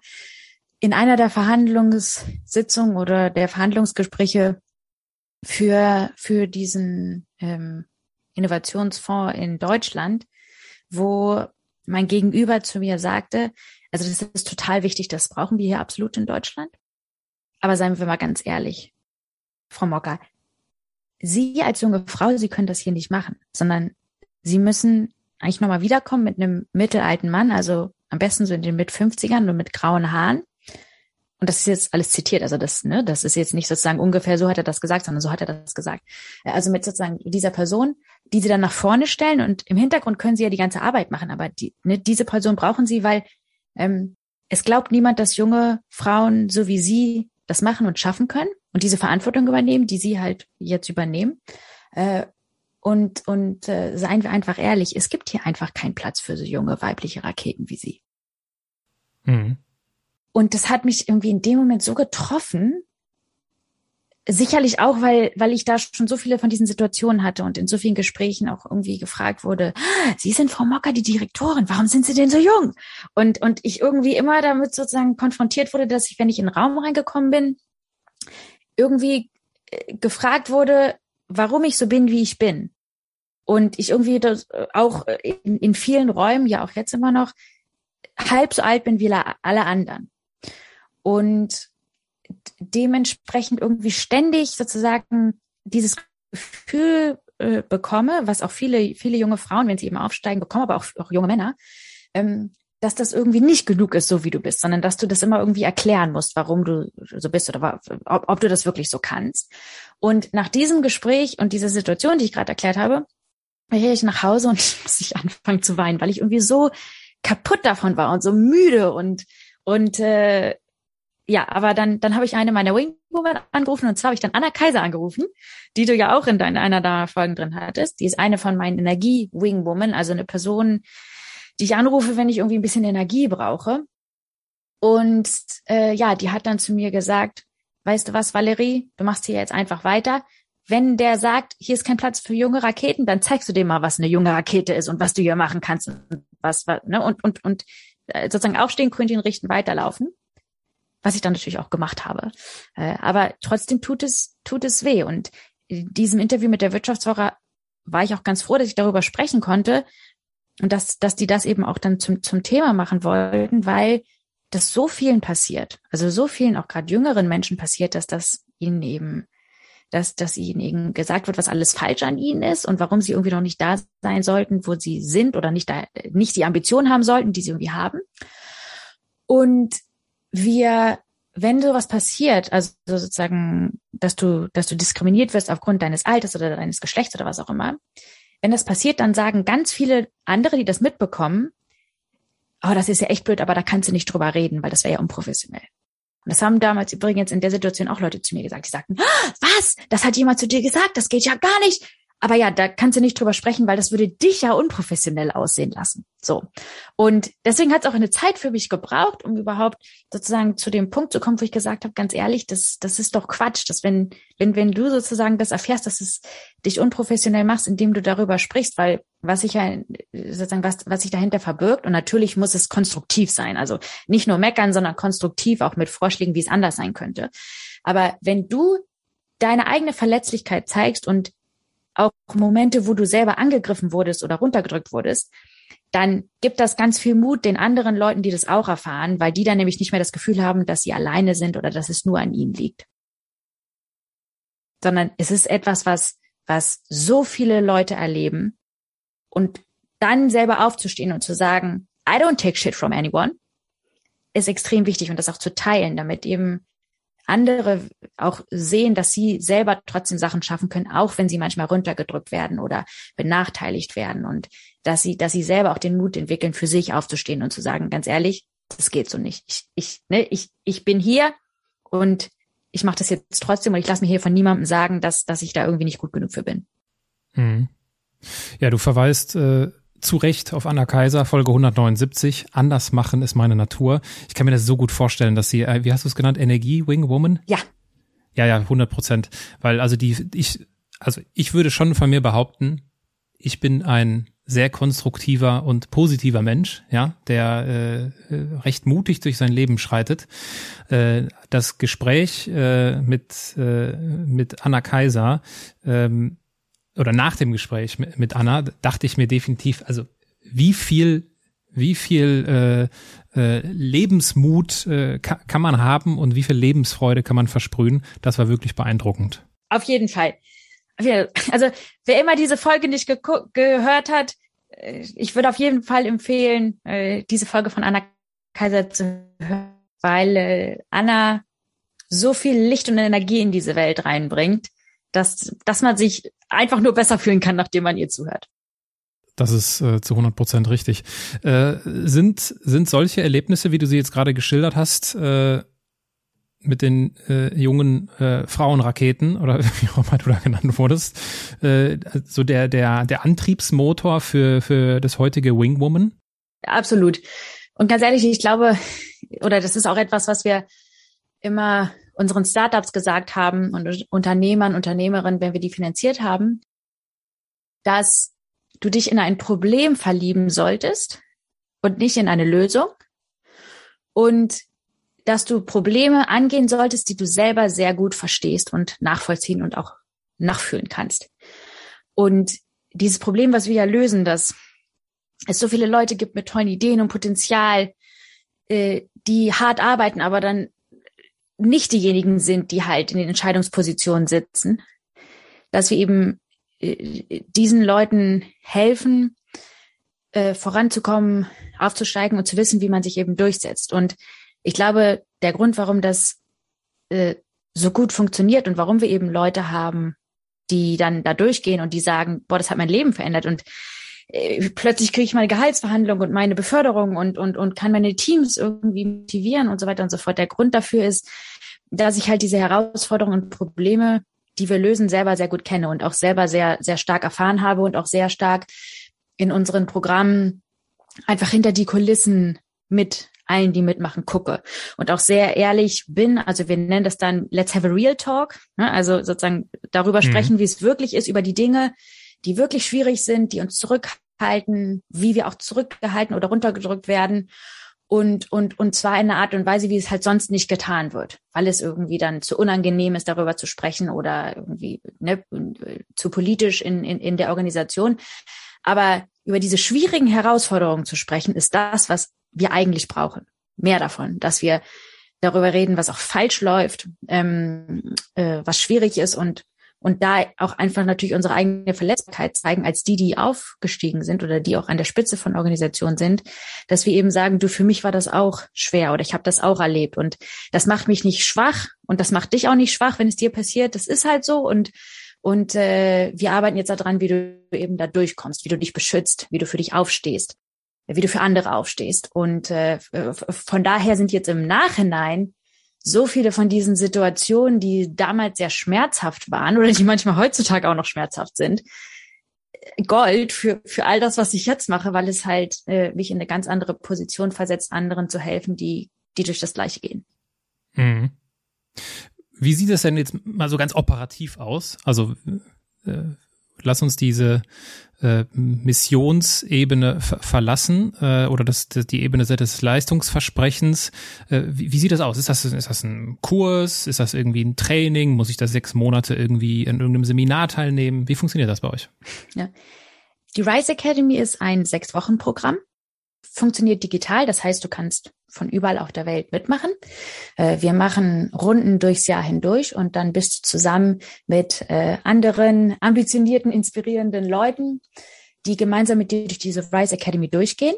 Speaker 1: in einer der Verhandlungssitzungen oder der Verhandlungsgespräche für, für diesen ähm, Innovationsfonds in Deutschland, wo mein Gegenüber zu mir sagte, also das ist total wichtig, das brauchen wir hier absolut in Deutschland. Aber seien wir mal ganz ehrlich, Frau Mocker, Sie als junge Frau, Sie können das hier nicht machen, sondern Sie müssen eigentlich nochmal wiederkommen mit einem mittelalten Mann, also am besten so in den mit 50ern und mit grauen Haaren. Und das ist jetzt alles zitiert, also das, ne, das ist jetzt nicht sozusagen ungefähr so hat er das gesagt, sondern so hat er das gesagt. Also mit sozusagen dieser Person, die sie dann nach vorne stellen und im Hintergrund können sie ja die ganze Arbeit machen, aber die, ne, diese Person brauchen sie, weil ähm, es glaubt niemand, dass junge Frauen so wie sie das machen und schaffen können und diese Verantwortung übernehmen, die sie halt jetzt übernehmen. Äh, und und äh, seien wir einfach ehrlich, es gibt hier einfach keinen Platz für so junge weibliche Raketen wie sie. Mhm. Und das hat mich irgendwie in dem Moment so getroffen. Sicherlich auch, weil, weil ich da schon so viele von diesen Situationen hatte und in so vielen Gesprächen auch irgendwie gefragt wurde, Sie sind Frau Mocker, die Direktorin, warum sind Sie denn so jung? Und, und ich irgendwie immer damit sozusagen konfrontiert wurde, dass ich, wenn ich in den Raum reingekommen bin, irgendwie äh, gefragt wurde, warum ich so bin, wie ich bin. Und ich irgendwie das äh, auch in, in vielen Räumen, ja auch jetzt immer noch, halb so alt bin wie alle anderen und dementsprechend irgendwie ständig sozusagen dieses Gefühl äh, bekomme, was auch viele, viele junge Frauen, wenn sie eben aufsteigen, bekommen, aber auch, auch junge Männer, ähm, dass das irgendwie nicht genug ist, so wie du bist, sondern dass du das immer irgendwie erklären musst, warum du so bist oder ob, ob du das wirklich so kannst. Und nach diesem Gespräch und dieser Situation, die ich gerade erklärt habe, gehe ich nach Hause und muss ich anfangen zu weinen, weil ich irgendwie so kaputt davon war und so müde und und äh, ja, aber dann, dann habe ich eine meiner Wingwoman angerufen und zwar habe ich dann Anna Kaiser angerufen, die du ja auch in deiner, einer deiner Folgen drin hattest. Die ist eine von meinen Energie-Wingwoman, also eine Person, die ich anrufe, wenn ich irgendwie ein bisschen Energie brauche. Und äh, ja, die hat dann zu mir gesagt, weißt du was, Valerie, du machst hier jetzt einfach weiter. Wenn der sagt, hier ist kein Platz für junge Raketen, dann zeigst du dem mal, was eine junge Rakete ist und was du hier machen kannst und was, ne, und, und, und äh, sozusagen aufstehen, Krönchen richten, weiterlaufen was ich dann natürlich auch gemacht habe. Äh, aber trotzdem tut es, tut es weh. Und in diesem Interview mit der Wirtschaftswoche war ich auch ganz froh, dass ich darüber sprechen konnte und dass, dass die das eben auch dann zum, zum Thema machen wollten, weil das so vielen passiert. Also so vielen, auch gerade jüngeren Menschen passiert, dass das ihnen eben, dass, dass ihnen eben gesagt wird, was alles falsch an ihnen ist und warum sie irgendwie noch nicht da sein sollten, wo sie sind oder nicht da, nicht die Ambitionen haben sollten, die sie irgendwie haben. Und wir, wenn sowas passiert, also sozusagen, dass du, dass du diskriminiert wirst aufgrund deines Alters oder deines Geschlechts oder was auch immer, wenn das passiert, dann sagen ganz viele andere, die das mitbekommen, oh, das ist ja echt blöd, aber da kannst du nicht drüber reden, weil das wäre ja unprofessionell. Und das haben damals übrigens in der Situation auch Leute zu mir gesagt. Die sagten, was? Das hat jemand zu dir gesagt? Das geht ja gar nicht. Aber ja, da kannst du nicht drüber sprechen, weil das würde dich ja unprofessionell aussehen lassen. So. Und deswegen hat es auch eine Zeit für mich gebraucht, um überhaupt sozusagen zu dem Punkt zu kommen, wo ich gesagt habe, ganz ehrlich, das, das ist doch Quatsch, dass wenn, wenn, wenn du sozusagen das erfährst, dass es dich unprofessionell machst, indem du darüber sprichst, weil was sich ja sozusagen was, was sich dahinter verbirgt und natürlich muss es konstruktiv sein. Also nicht nur meckern, sondern konstruktiv auch mit Vorschlägen, wie es anders sein könnte. Aber wenn du deine eigene Verletzlichkeit zeigst und auch Momente, wo du selber angegriffen wurdest oder runtergedrückt wurdest, dann gibt das ganz viel Mut den anderen Leuten, die das auch erfahren, weil die dann nämlich nicht mehr das Gefühl haben, dass sie alleine sind oder dass es nur an ihnen liegt. Sondern es ist etwas, was, was so viele Leute erleben und dann selber aufzustehen und zu sagen, I don't take shit from anyone, ist extrem wichtig und das auch zu teilen, damit eben andere auch sehen, dass sie selber trotzdem Sachen schaffen können, auch wenn sie manchmal runtergedrückt werden oder benachteiligt werden und dass sie, dass sie selber auch den Mut entwickeln, für sich aufzustehen und zu sagen, ganz ehrlich, das geht so nicht. Ich, ich, ne, ich, ich bin hier und ich mache das jetzt trotzdem und ich lasse mir hier von niemandem sagen, dass, dass ich da irgendwie nicht gut genug für bin.
Speaker 3: Mhm. Ja, du verweist äh, zu Recht auf Anna Kaiser, Folge 179. Anders machen ist meine Natur. Ich kann mir das so gut vorstellen, dass sie, äh, wie hast du es genannt, Energie Wing Woman?
Speaker 1: Ja.
Speaker 3: Ja, ja, 100 Prozent. Weil also die, ich, also ich würde schon von mir behaupten, ich bin ein sehr konstruktiver und positiver Mensch, ja, der äh, recht mutig durch sein Leben schreitet. Äh, das Gespräch äh, mit äh, mit Anna Kaiser ähm, oder nach dem Gespräch mit, mit Anna dachte ich mir definitiv, also wie viel wie viel äh, äh, Lebensmut äh, kann, kann man haben und wie viel Lebensfreude kann man versprühen, das war wirklich beeindruckend.
Speaker 1: Auf jeden Fall. Also wer immer diese Folge nicht gehört hat, äh, ich würde auf jeden Fall empfehlen, äh, diese Folge von Anna Kaiser zu hören, weil äh, Anna so viel Licht und Energie in diese Welt reinbringt, dass, dass man sich einfach nur besser fühlen kann, nachdem man ihr zuhört.
Speaker 3: Das ist äh, zu 100 Prozent richtig. Äh, sind, sind solche Erlebnisse, wie du sie jetzt gerade geschildert hast, äh, mit den äh, jungen äh, Frauenraketen oder wie auch immer du da genannt wurdest, äh, so der, der, der Antriebsmotor für, für das heutige Wingwoman?
Speaker 1: Absolut. Und ganz ehrlich, ich glaube, oder das ist auch etwas, was wir immer unseren Startups gesagt haben und Unternehmern, Unternehmerinnen, wenn wir die finanziert haben, dass du dich in ein Problem verlieben solltest und nicht in eine Lösung und dass du Probleme angehen solltest, die du selber sehr gut verstehst und nachvollziehen und auch nachfühlen kannst. Und dieses Problem, was wir ja lösen, dass es so viele Leute gibt mit tollen Ideen und Potenzial, äh, die hart arbeiten, aber dann nicht diejenigen sind, die halt in den Entscheidungspositionen sitzen, dass wir eben äh, diesen Leuten helfen, äh, voranzukommen, aufzusteigen und zu wissen, wie man sich eben durchsetzt. Und ich glaube, der Grund, warum das äh, so gut funktioniert und warum wir eben Leute haben, die dann da durchgehen und die sagen, boah, das hat mein Leben verändert und äh, plötzlich kriege ich meine Gehaltsverhandlung und meine Beförderung und, und, und kann meine Teams irgendwie motivieren und so weiter und so fort. Der Grund dafür ist, dass ich halt diese Herausforderungen und Probleme die wir lösen, selber sehr gut kenne und auch selber sehr, sehr stark erfahren habe und auch sehr stark in unseren Programmen einfach hinter die Kulissen mit allen, die mitmachen, gucke und auch sehr ehrlich bin. Also wir nennen das dann Let's have a real talk. Ne? Also sozusagen darüber mhm. sprechen, wie es wirklich ist, über die Dinge, die wirklich schwierig sind, die uns zurückhalten, wie wir auch zurückgehalten oder runtergedrückt werden und, und, und zwar in einer Art und Weise, wie es halt sonst nicht getan wird, weil es irgendwie dann zu unangenehm ist, darüber zu sprechen oder irgendwie ne, zu politisch in, in, in der Organisation. Aber über diese schwierigen Herausforderungen zu sprechen, ist das, was wir eigentlich brauchen. Mehr davon, dass wir darüber reden, was auch falsch läuft, ähm, äh, was schwierig ist und und da auch einfach natürlich unsere eigene Verletzbarkeit zeigen als die, die aufgestiegen sind oder die auch an der Spitze von Organisationen sind, dass wir eben sagen, du, für mich war das auch schwer oder ich habe das auch erlebt und das macht mich nicht schwach und das macht dich auch nicht schwach, wenn es dir passiert. Das ist halt so und und äh, wir arbeiten jetzt daran, wie du eben da durchkommst, wie du dich beschützt, wie du für dich aufstehst, wie du für andere aufstehst. Und äh, von daher sind jetzt im Nachhinein so viele von diesen Situationen, die damals sehr schmerzhaft waren oder die manchmal heutzutage auch noch schmerzhaft sind, Gold für, für all das, was ich jetzt mache, weil es halt äh, mich in eine ganz andere Position versetzt, anderen zu helfen, die, die durch das Gleiche gehen. Mhm.
Speaker 3: Wie sieht das denn jetzt mal so ganz operativ aus? Also äh, lass uns diese äh, Missionsebene verlassen äh, oder das, das, die Ebene des Leistungsversprechens. Äh, wie, wie, sieht das aus? Ist das, ist das ein Kurs? Ist das irgendwie ein Training? Muss ich da sechs Monate irgendwie in irgendeinem Seminar teilnehmen? Wie funktioniert das bei euch?
Speaker 1: Ja. Die Rise Academy ist ein Sechs-Wochen-Programm funktioniert digital. Das heißt, du kannst von überall auf der Welt mitmachen. Äh, wir machen Runden durchs Jahr hindurch und dann bist du zusammen mit äh, anderen ambitionierten, inspirierenden Leuten, die gemeinsam mit dir durch diese Rise Academy durchgehen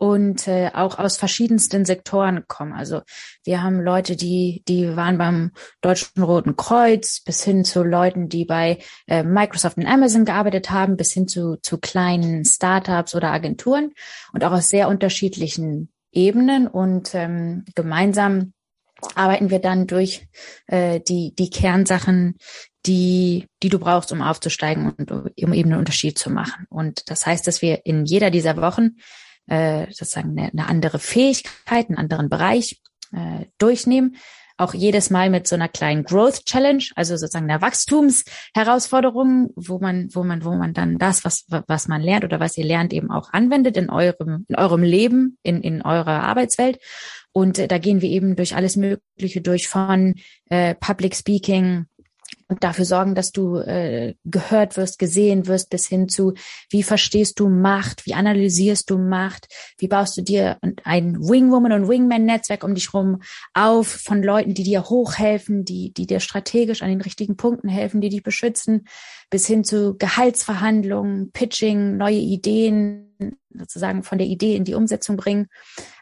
Speaker 1: und äh, auch aus verschiedensten Sektoren kommen. Also wir haben Leute, die die waren beim Deutschen Roten Kreuz, bis hin zu Leuten, die bei äh, Microsoft und Amazon gearbeitet haben, bis hin zu zu kleinen Startups oder Agenturen und auch aus sehr unterschiedlichen Ebenen und ähm, gemeinsam arbeiten wir dann durch äh, die die Kernsachen, die die du brauchst, um aufzusteigen und um eben einen Unterschied zu machen. Und das heißt, dass wir in jeder dieser Wochen äh, sozusagen eine, eine andere Fähigkeit, einen anderen Bereich äh, durchnehmen. Auch jedes Mal mit so einer kleinen Growth Challenge, also sozusagen einer Wachstumsherausforderung, wo man, wo man, wo man dann das, was, was man lernt oder was ihr lernt, eben auch anwendet in eurem, in eurem Leben, in, in eurer Arbeitswelt. Und äh, da gehen wir eben durch alles Mögliche durch von äh, Public Speaking, und dafür sorgen, dass du äh, gehört wirst, gesehen wirst, bis hin zu, wie verstehst du Macht, wie analysierst du Macht, wie baust du dir ein Wingwoman und Wingman-Netzwerk um dich rum auf von Leuten, die dir hochhelfen, die, die dir strategisch an den richtigen Punkten helfen, die dich beschützen, bis hin zu Gehaltsverhandlungen, Pitching, neue Ideen, sozusagen von der Idee in die Umsetzung bringen.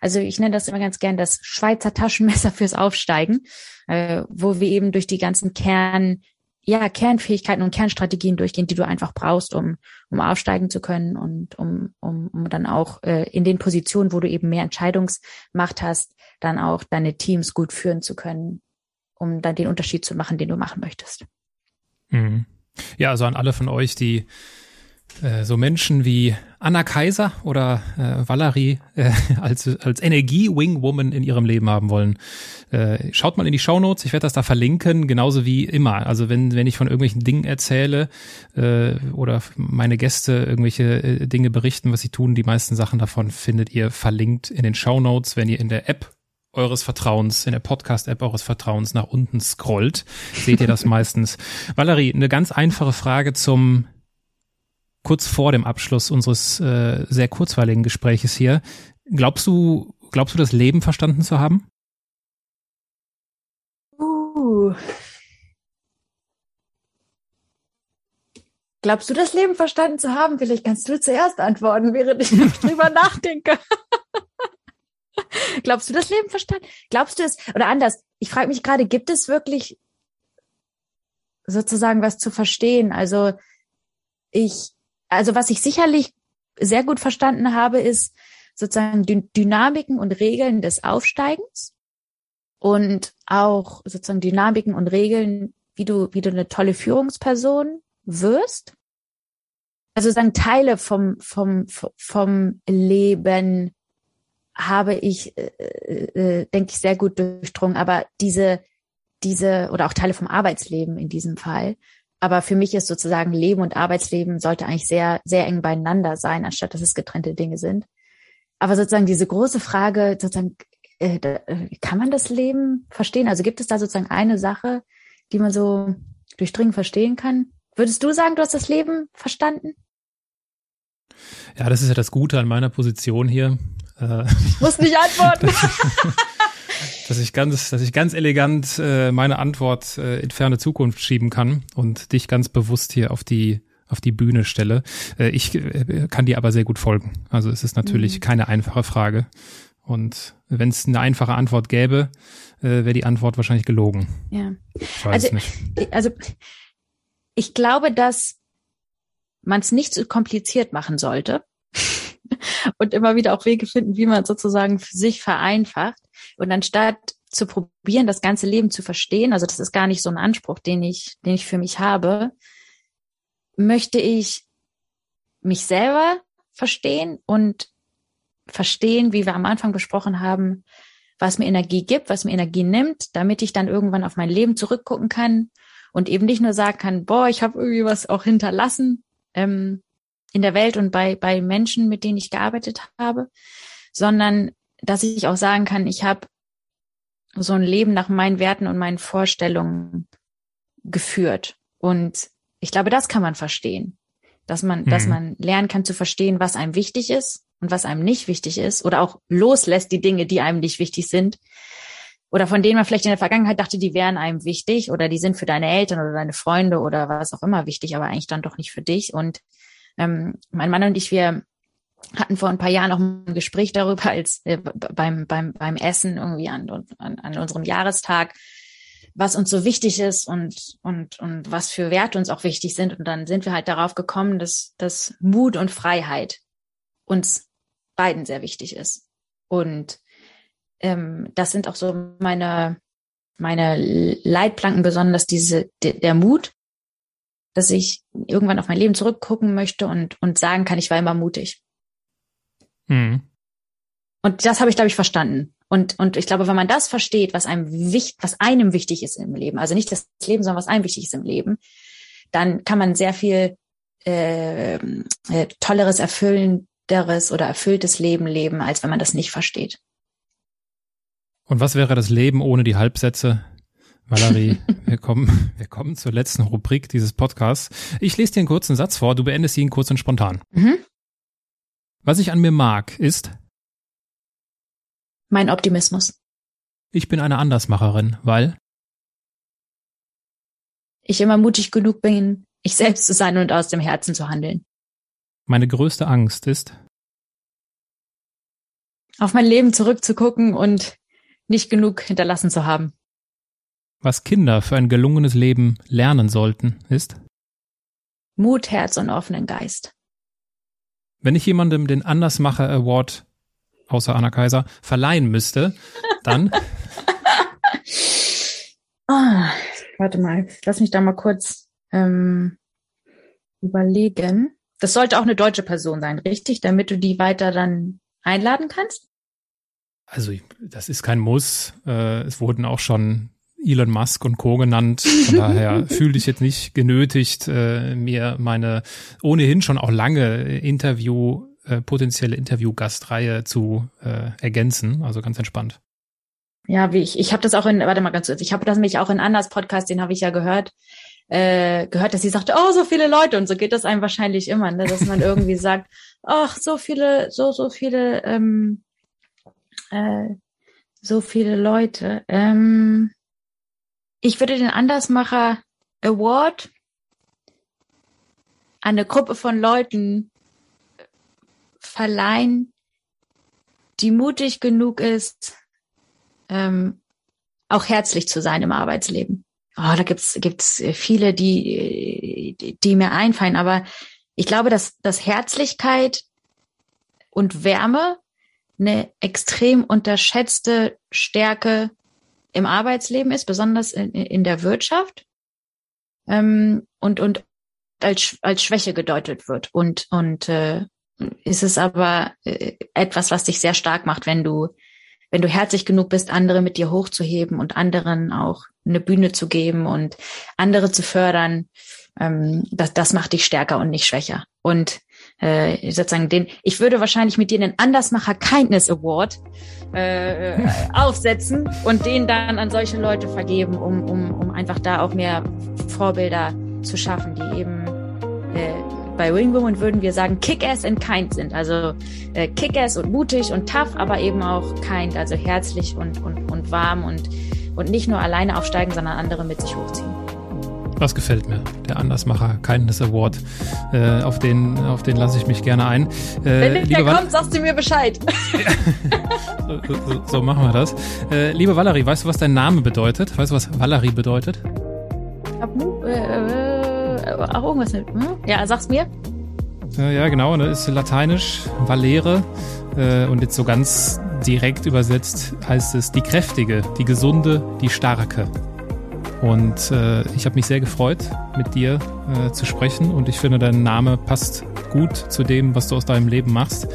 Speaker 1: Also ich nenne das immer ganz gern das Schweizer Taschenmesser fürs Aufsteigen, äh, wo wir eben durch die ganzen Kern ja, Kernfähigkeiten und Kernstrategien durchgehen, die du einfach brauchst, um, um aufsteigen zu können und um, um, um dann auch äh, in den Positionen, wo du eben mehr Entscheidungsmacht hast, dann auch deine Teams gut führen zu können, um dann den Unterschied zu machen, den du machen möchtest.
Speaker 3: Mhm. Ja, also an alle von euch, die äh, so Menschen wie Anna Kaiser oder äh, Valerie äh, als, als Energie-Wing-Woman in ihrem Leben haben wollen. Äh, schaut mal in die Shownotes, ich werde das da verlinken, genauso wie immer. Also wenn, wenn ich von irgendwelchen Dingen erzähle äh, oder meine Gäste irgendwelche äh, Dinge berichten, was sie tun, die meisten Sachen davon findet ihr verlinkt in den Shownotes, wenn ihr in der App eures Vertrauens, in der Podcast-App eures Vertrauens nach unten scrollt, seht ihr das meistens. Valerie, eine ganz einfache Frage zum kurz vor dem Abschluss unseres äh, sehr kurzweiligen Gespräches hier. Glaubst du, glaubst du, das Leben verstanden zu haben?
Speaker 1: Uh. Glaubst du, das Leben verstanden zu haben? Vielleicht kannst du zuerst antworten, während ich drüber nachdenke. Glaubst du das Leben verstanden? Glaubst du es, oder anders, ich frage mich gerade, gibt es wirklich sozusagen was zu verstehen? Also ich, also was ich sicherlich sehr gut verstanden habe, ist sozusagen die Dynamiken und Regeln des Aufsteigens und auch sozusagen Dynamiken und Regeln, wie du, wie du eine tolle Führungsperson wirst. Also sagen Teile vom, vom, vom Leben habe ich, äh, äh, denke ich, sehr gut durchdrungen. Aber diese, diese, oder auch Teile vom Arbeitsleben in diesem Fall, aber für mich ist sozusagen Leben und Arbeitsleben sollte eigentlich sehr, sehr eng beieinander sein, anstatt dass es getrennte Dinge sind. Aber sozusagen diese große Frage, sozusagen, äh, äh, kann man das Leben verstehen? Also gibt es da sozusagen eine Sache, die man so durchdringend verstehen kann? Würdest du sagen, du hast das Leben verstanden?
Speaker 3: Ja, das ist ja das Gute an meiner Position hier.
Speaker 1: Äh, ich muss nicht antworten.
Speaker 3: dass ich ganz, dass ich ganz elegant äh, meine Antwort äh, in ferne Zukunft schieben kann und dich ganz bewusst hier auf die auf die Bühne stelle. Äh, ich äh, kann dir aber sehr gut folgen. Also es ist natürlich mhm. keine einfache Frage. Und wenn es eine einfache Antwort gäbe, äh, wäre die Antwort wahrscheinlich gelogen.
Speaker 1: Ja. Ich weiß also, nicht. Also ich glaube, dass man es nicht so kompliziert machen sollte und immer wieder auch Wege finden, wie man sozusagen für sich vereinfacht. Und anstatt zu probieren, das ganze Leben zu verstehen, also das ist gar nicht so ein Anspruch, den ich, den ich für mich habe, möchte ich mich selber verstehen und verstehen, wie wir am Anfang besprochen haben, was mir Energie gibt, was mir Energie nimmt, damit ich dann irgendwann auf mein Leben zurückgucken kann und eben nicht nur sagen kann, boah, ich habe irgendwie was auch hinterlassen ähm, in der Welt und bei, bei Menschen, mit denen ich gearbeitet habe, sondern dass ich auch sagen kann, ich habe so ein Leben nach meinen Werten und meinen Vorstellungen geführt. Und ich glaube, das kann man verstehen. Dass man, mhm. dass man lernen kann zu verstehen, was einem wichtig ist und was einem nicht wichtig ist oder auch loslässt die Dinge, die einem nicht wichtig sind oder von denen man vielleicht in der Vergangenheit dachte, die wären einem wichtig oder die sind für deine Eltern oder deine Freunde oder was auch immer wichtig, aber eigentlich dann doch nicht für dich. Und ähm, mein Mann und ich, wir hatten vor ein paar Jahren auch ein Gespräch darüber, als äh, beim, beim, beim Essen irgendwie an, an, an unserem Jahrestag, was uns so wichtig ist und, und, und was für Werte uns auch wichtig sind. Und dann sind wir halt darauf gekommen, dass, dass Mut und Freiheit uns beiden sehr wichtig ist. Und ähm, das sind auch so meine, meine Leitplanken, besonders diese, der, der Mut, dass ich irgendwann auf mein Leben zurückgucken möchte und, und sagen kann, ich war immer mutig. Mhm. Und das habe ich, glaube ich, verstanden. Und, und ich glaube, wenn man das versteht, was einem wichtig, was einem wichtig ist im Leben, also nicht das Leben, sondern was einem wichtig ist im Leben, dann kann man sehr viel äh, äh, tolleres, erfüllenderes oder erfülltes Leben leben, als wenn man das nicht versteht.
Speaker 3: Und was wäre das Leben ohne die Halbsätze? Valerie, wir kommen, wir kommen zur letzten Rubrik dieses Podcasts. Ich lese dir einen kurzen Satz vor, du beendest ihn kurz und spontan. Mhm. Was ich an mir mag, ist
Speaker 1: mein Optimismus.
Speaker 3: Ich bin eine Andersmacherin, weil
Speaker 1: ich immer mutig genug bin, ich selbst zu sein und aus dem Herzen zu handeln.
Speaker 3: Meine größte Angst ist
Speaker 1: auf mein Leben zurückzugucken und nicht genug hinterlassen zu haben.
Speaker 3: Was Kinder für ein gelungenes Leben lernen sollten, ist
Speaker 1: Mut, Herz und offenen Geist.
Speaker 3: Wenn ich jemandem den Andersmacher Award, außer Anna Kaiser, verleihen müsste, dann.
Speaker 1: oh, warte mal, lass mich da mal kurz ähm, überlegen. Das sollte auch eine deutsche Person sein, richtig? Damit du die weiter dann einladen kannst?
Speaker 3: Also, das ist kein Muss. Äh, es wurden auch schon Elon Musk und Co. genannt. Von daher fühle ich jetzt nicht genötigt, äh, mir meine ohnehin schon auch lange Interview, äh, potenzielle Interviewgastreihe zu äh, ergänzen. Also ganz entspannt.
Speaker 1: Ja, wie ich, ich habe das auch in, warte mal ganz kurz, ich habe das nämlich auch in Anders Podcast, den habe ich ja gehört, äh, gehört, dass sie sagte, oh, so viele Leute und so geht das einem wahrscheinlich immer, ne? dass man irgendwie sagt, ach, so viele, so, so viele, ähm, äh, so viele Leute. Ähm, ich würde den Andersmacher Award an eine Gruppe von Leuten verleihen, die mutig genug ist, ähm, auch herzlich zu sein im Arbeitsleben. Oh, da gibt's gibt's viele, die, die, die mir einfallen, aber ich glaube, dass, dass Herzlichkeit und Wärme eine extrem unterschätzte Stärke im Arbeitsleben ist, besonders in, in der Wirtschaft ähm, und und als als Schwäche gedeutet wird und und äh, ist es aber äh, etwas, was dich sehr stark macht, wenn du wenn du herzlich genug bist, andere mit dir hochzuheben und anderen auch eine Bühne zu geben und andere zu fördern, ähm, das, das macht dich stärker und nicht schwächer. Und äh, sozusagen den, ich würde wahrscheinlich mit dir den Andersmacher Kindness Award äh, aufsetzen und den dann an solche Leute vergeben, um, um, um einfach da auch mehr Vorbilder zu schaffen, die eben äh, bei Wing Woman würden wir sagen Kick-Ass and Kind sind. Also äh, Kick-Ass und mutig und tough, aber eben auch kind, also herzlich und, und, und warm und, und nicht nur alleine aufsteigen, sondern andere mit sich hochziehen.
Speaker 3: Das gefällt mir. Der Andersmacher Kindness Award. Äh, auf den, auf den lasse ich mich gerne ein.
Speaker 1: Äh, Wenn der kommt, sagst du mir Bescheid.
Speaker 3: so, so, so, machen wir das. Äh, liebe Valerie, weißt du, was dein Name bedeutet? Weißt du, was Valerie bedeutet?
Speaker 1: Äh, äh, auch irgendwas mit. Hm? Ja, sag's mir.
Speaker 3: Äh, ja, genau. Das ist lateinisch Valere. Äh, und jetzt so ganz direkt übersetzt heißt es die Kräftige, die Gesunde, die Starke. Und äh, ich habe mich sehr gefreut, mit dir äh, zu sprechen. Und ich finde, dein Name passt gut zu dem, was du aus deinem Leben machst.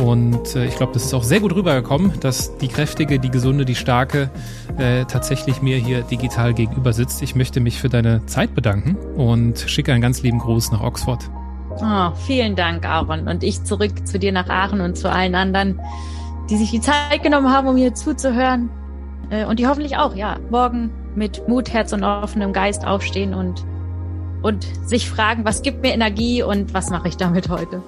Speaker 3: Und äh, ich glaube, das ist auch sehr gut rübergekommen, dass die kräftige, die gesunde, die starke äh, tatsächlich mir hier digital gegenüber sitzt. Ich möchte mich für deine Zeit bedanken und schicke einen ganz lieben Gruß nach Oxford.
Speaker 1: Oh, vielen Dank, Aaron. Und ich zurück zu dir nach Aachen und zu allen anderen, die sich die Zeit genommen haben, um hier zuzuhören. Äh, und die hoffentlich auch, ja, morgen mit Mut, Herz und offenem Geist aufstehen und, und sich fragen, was gibt mir Energie und was mache ich damit heute?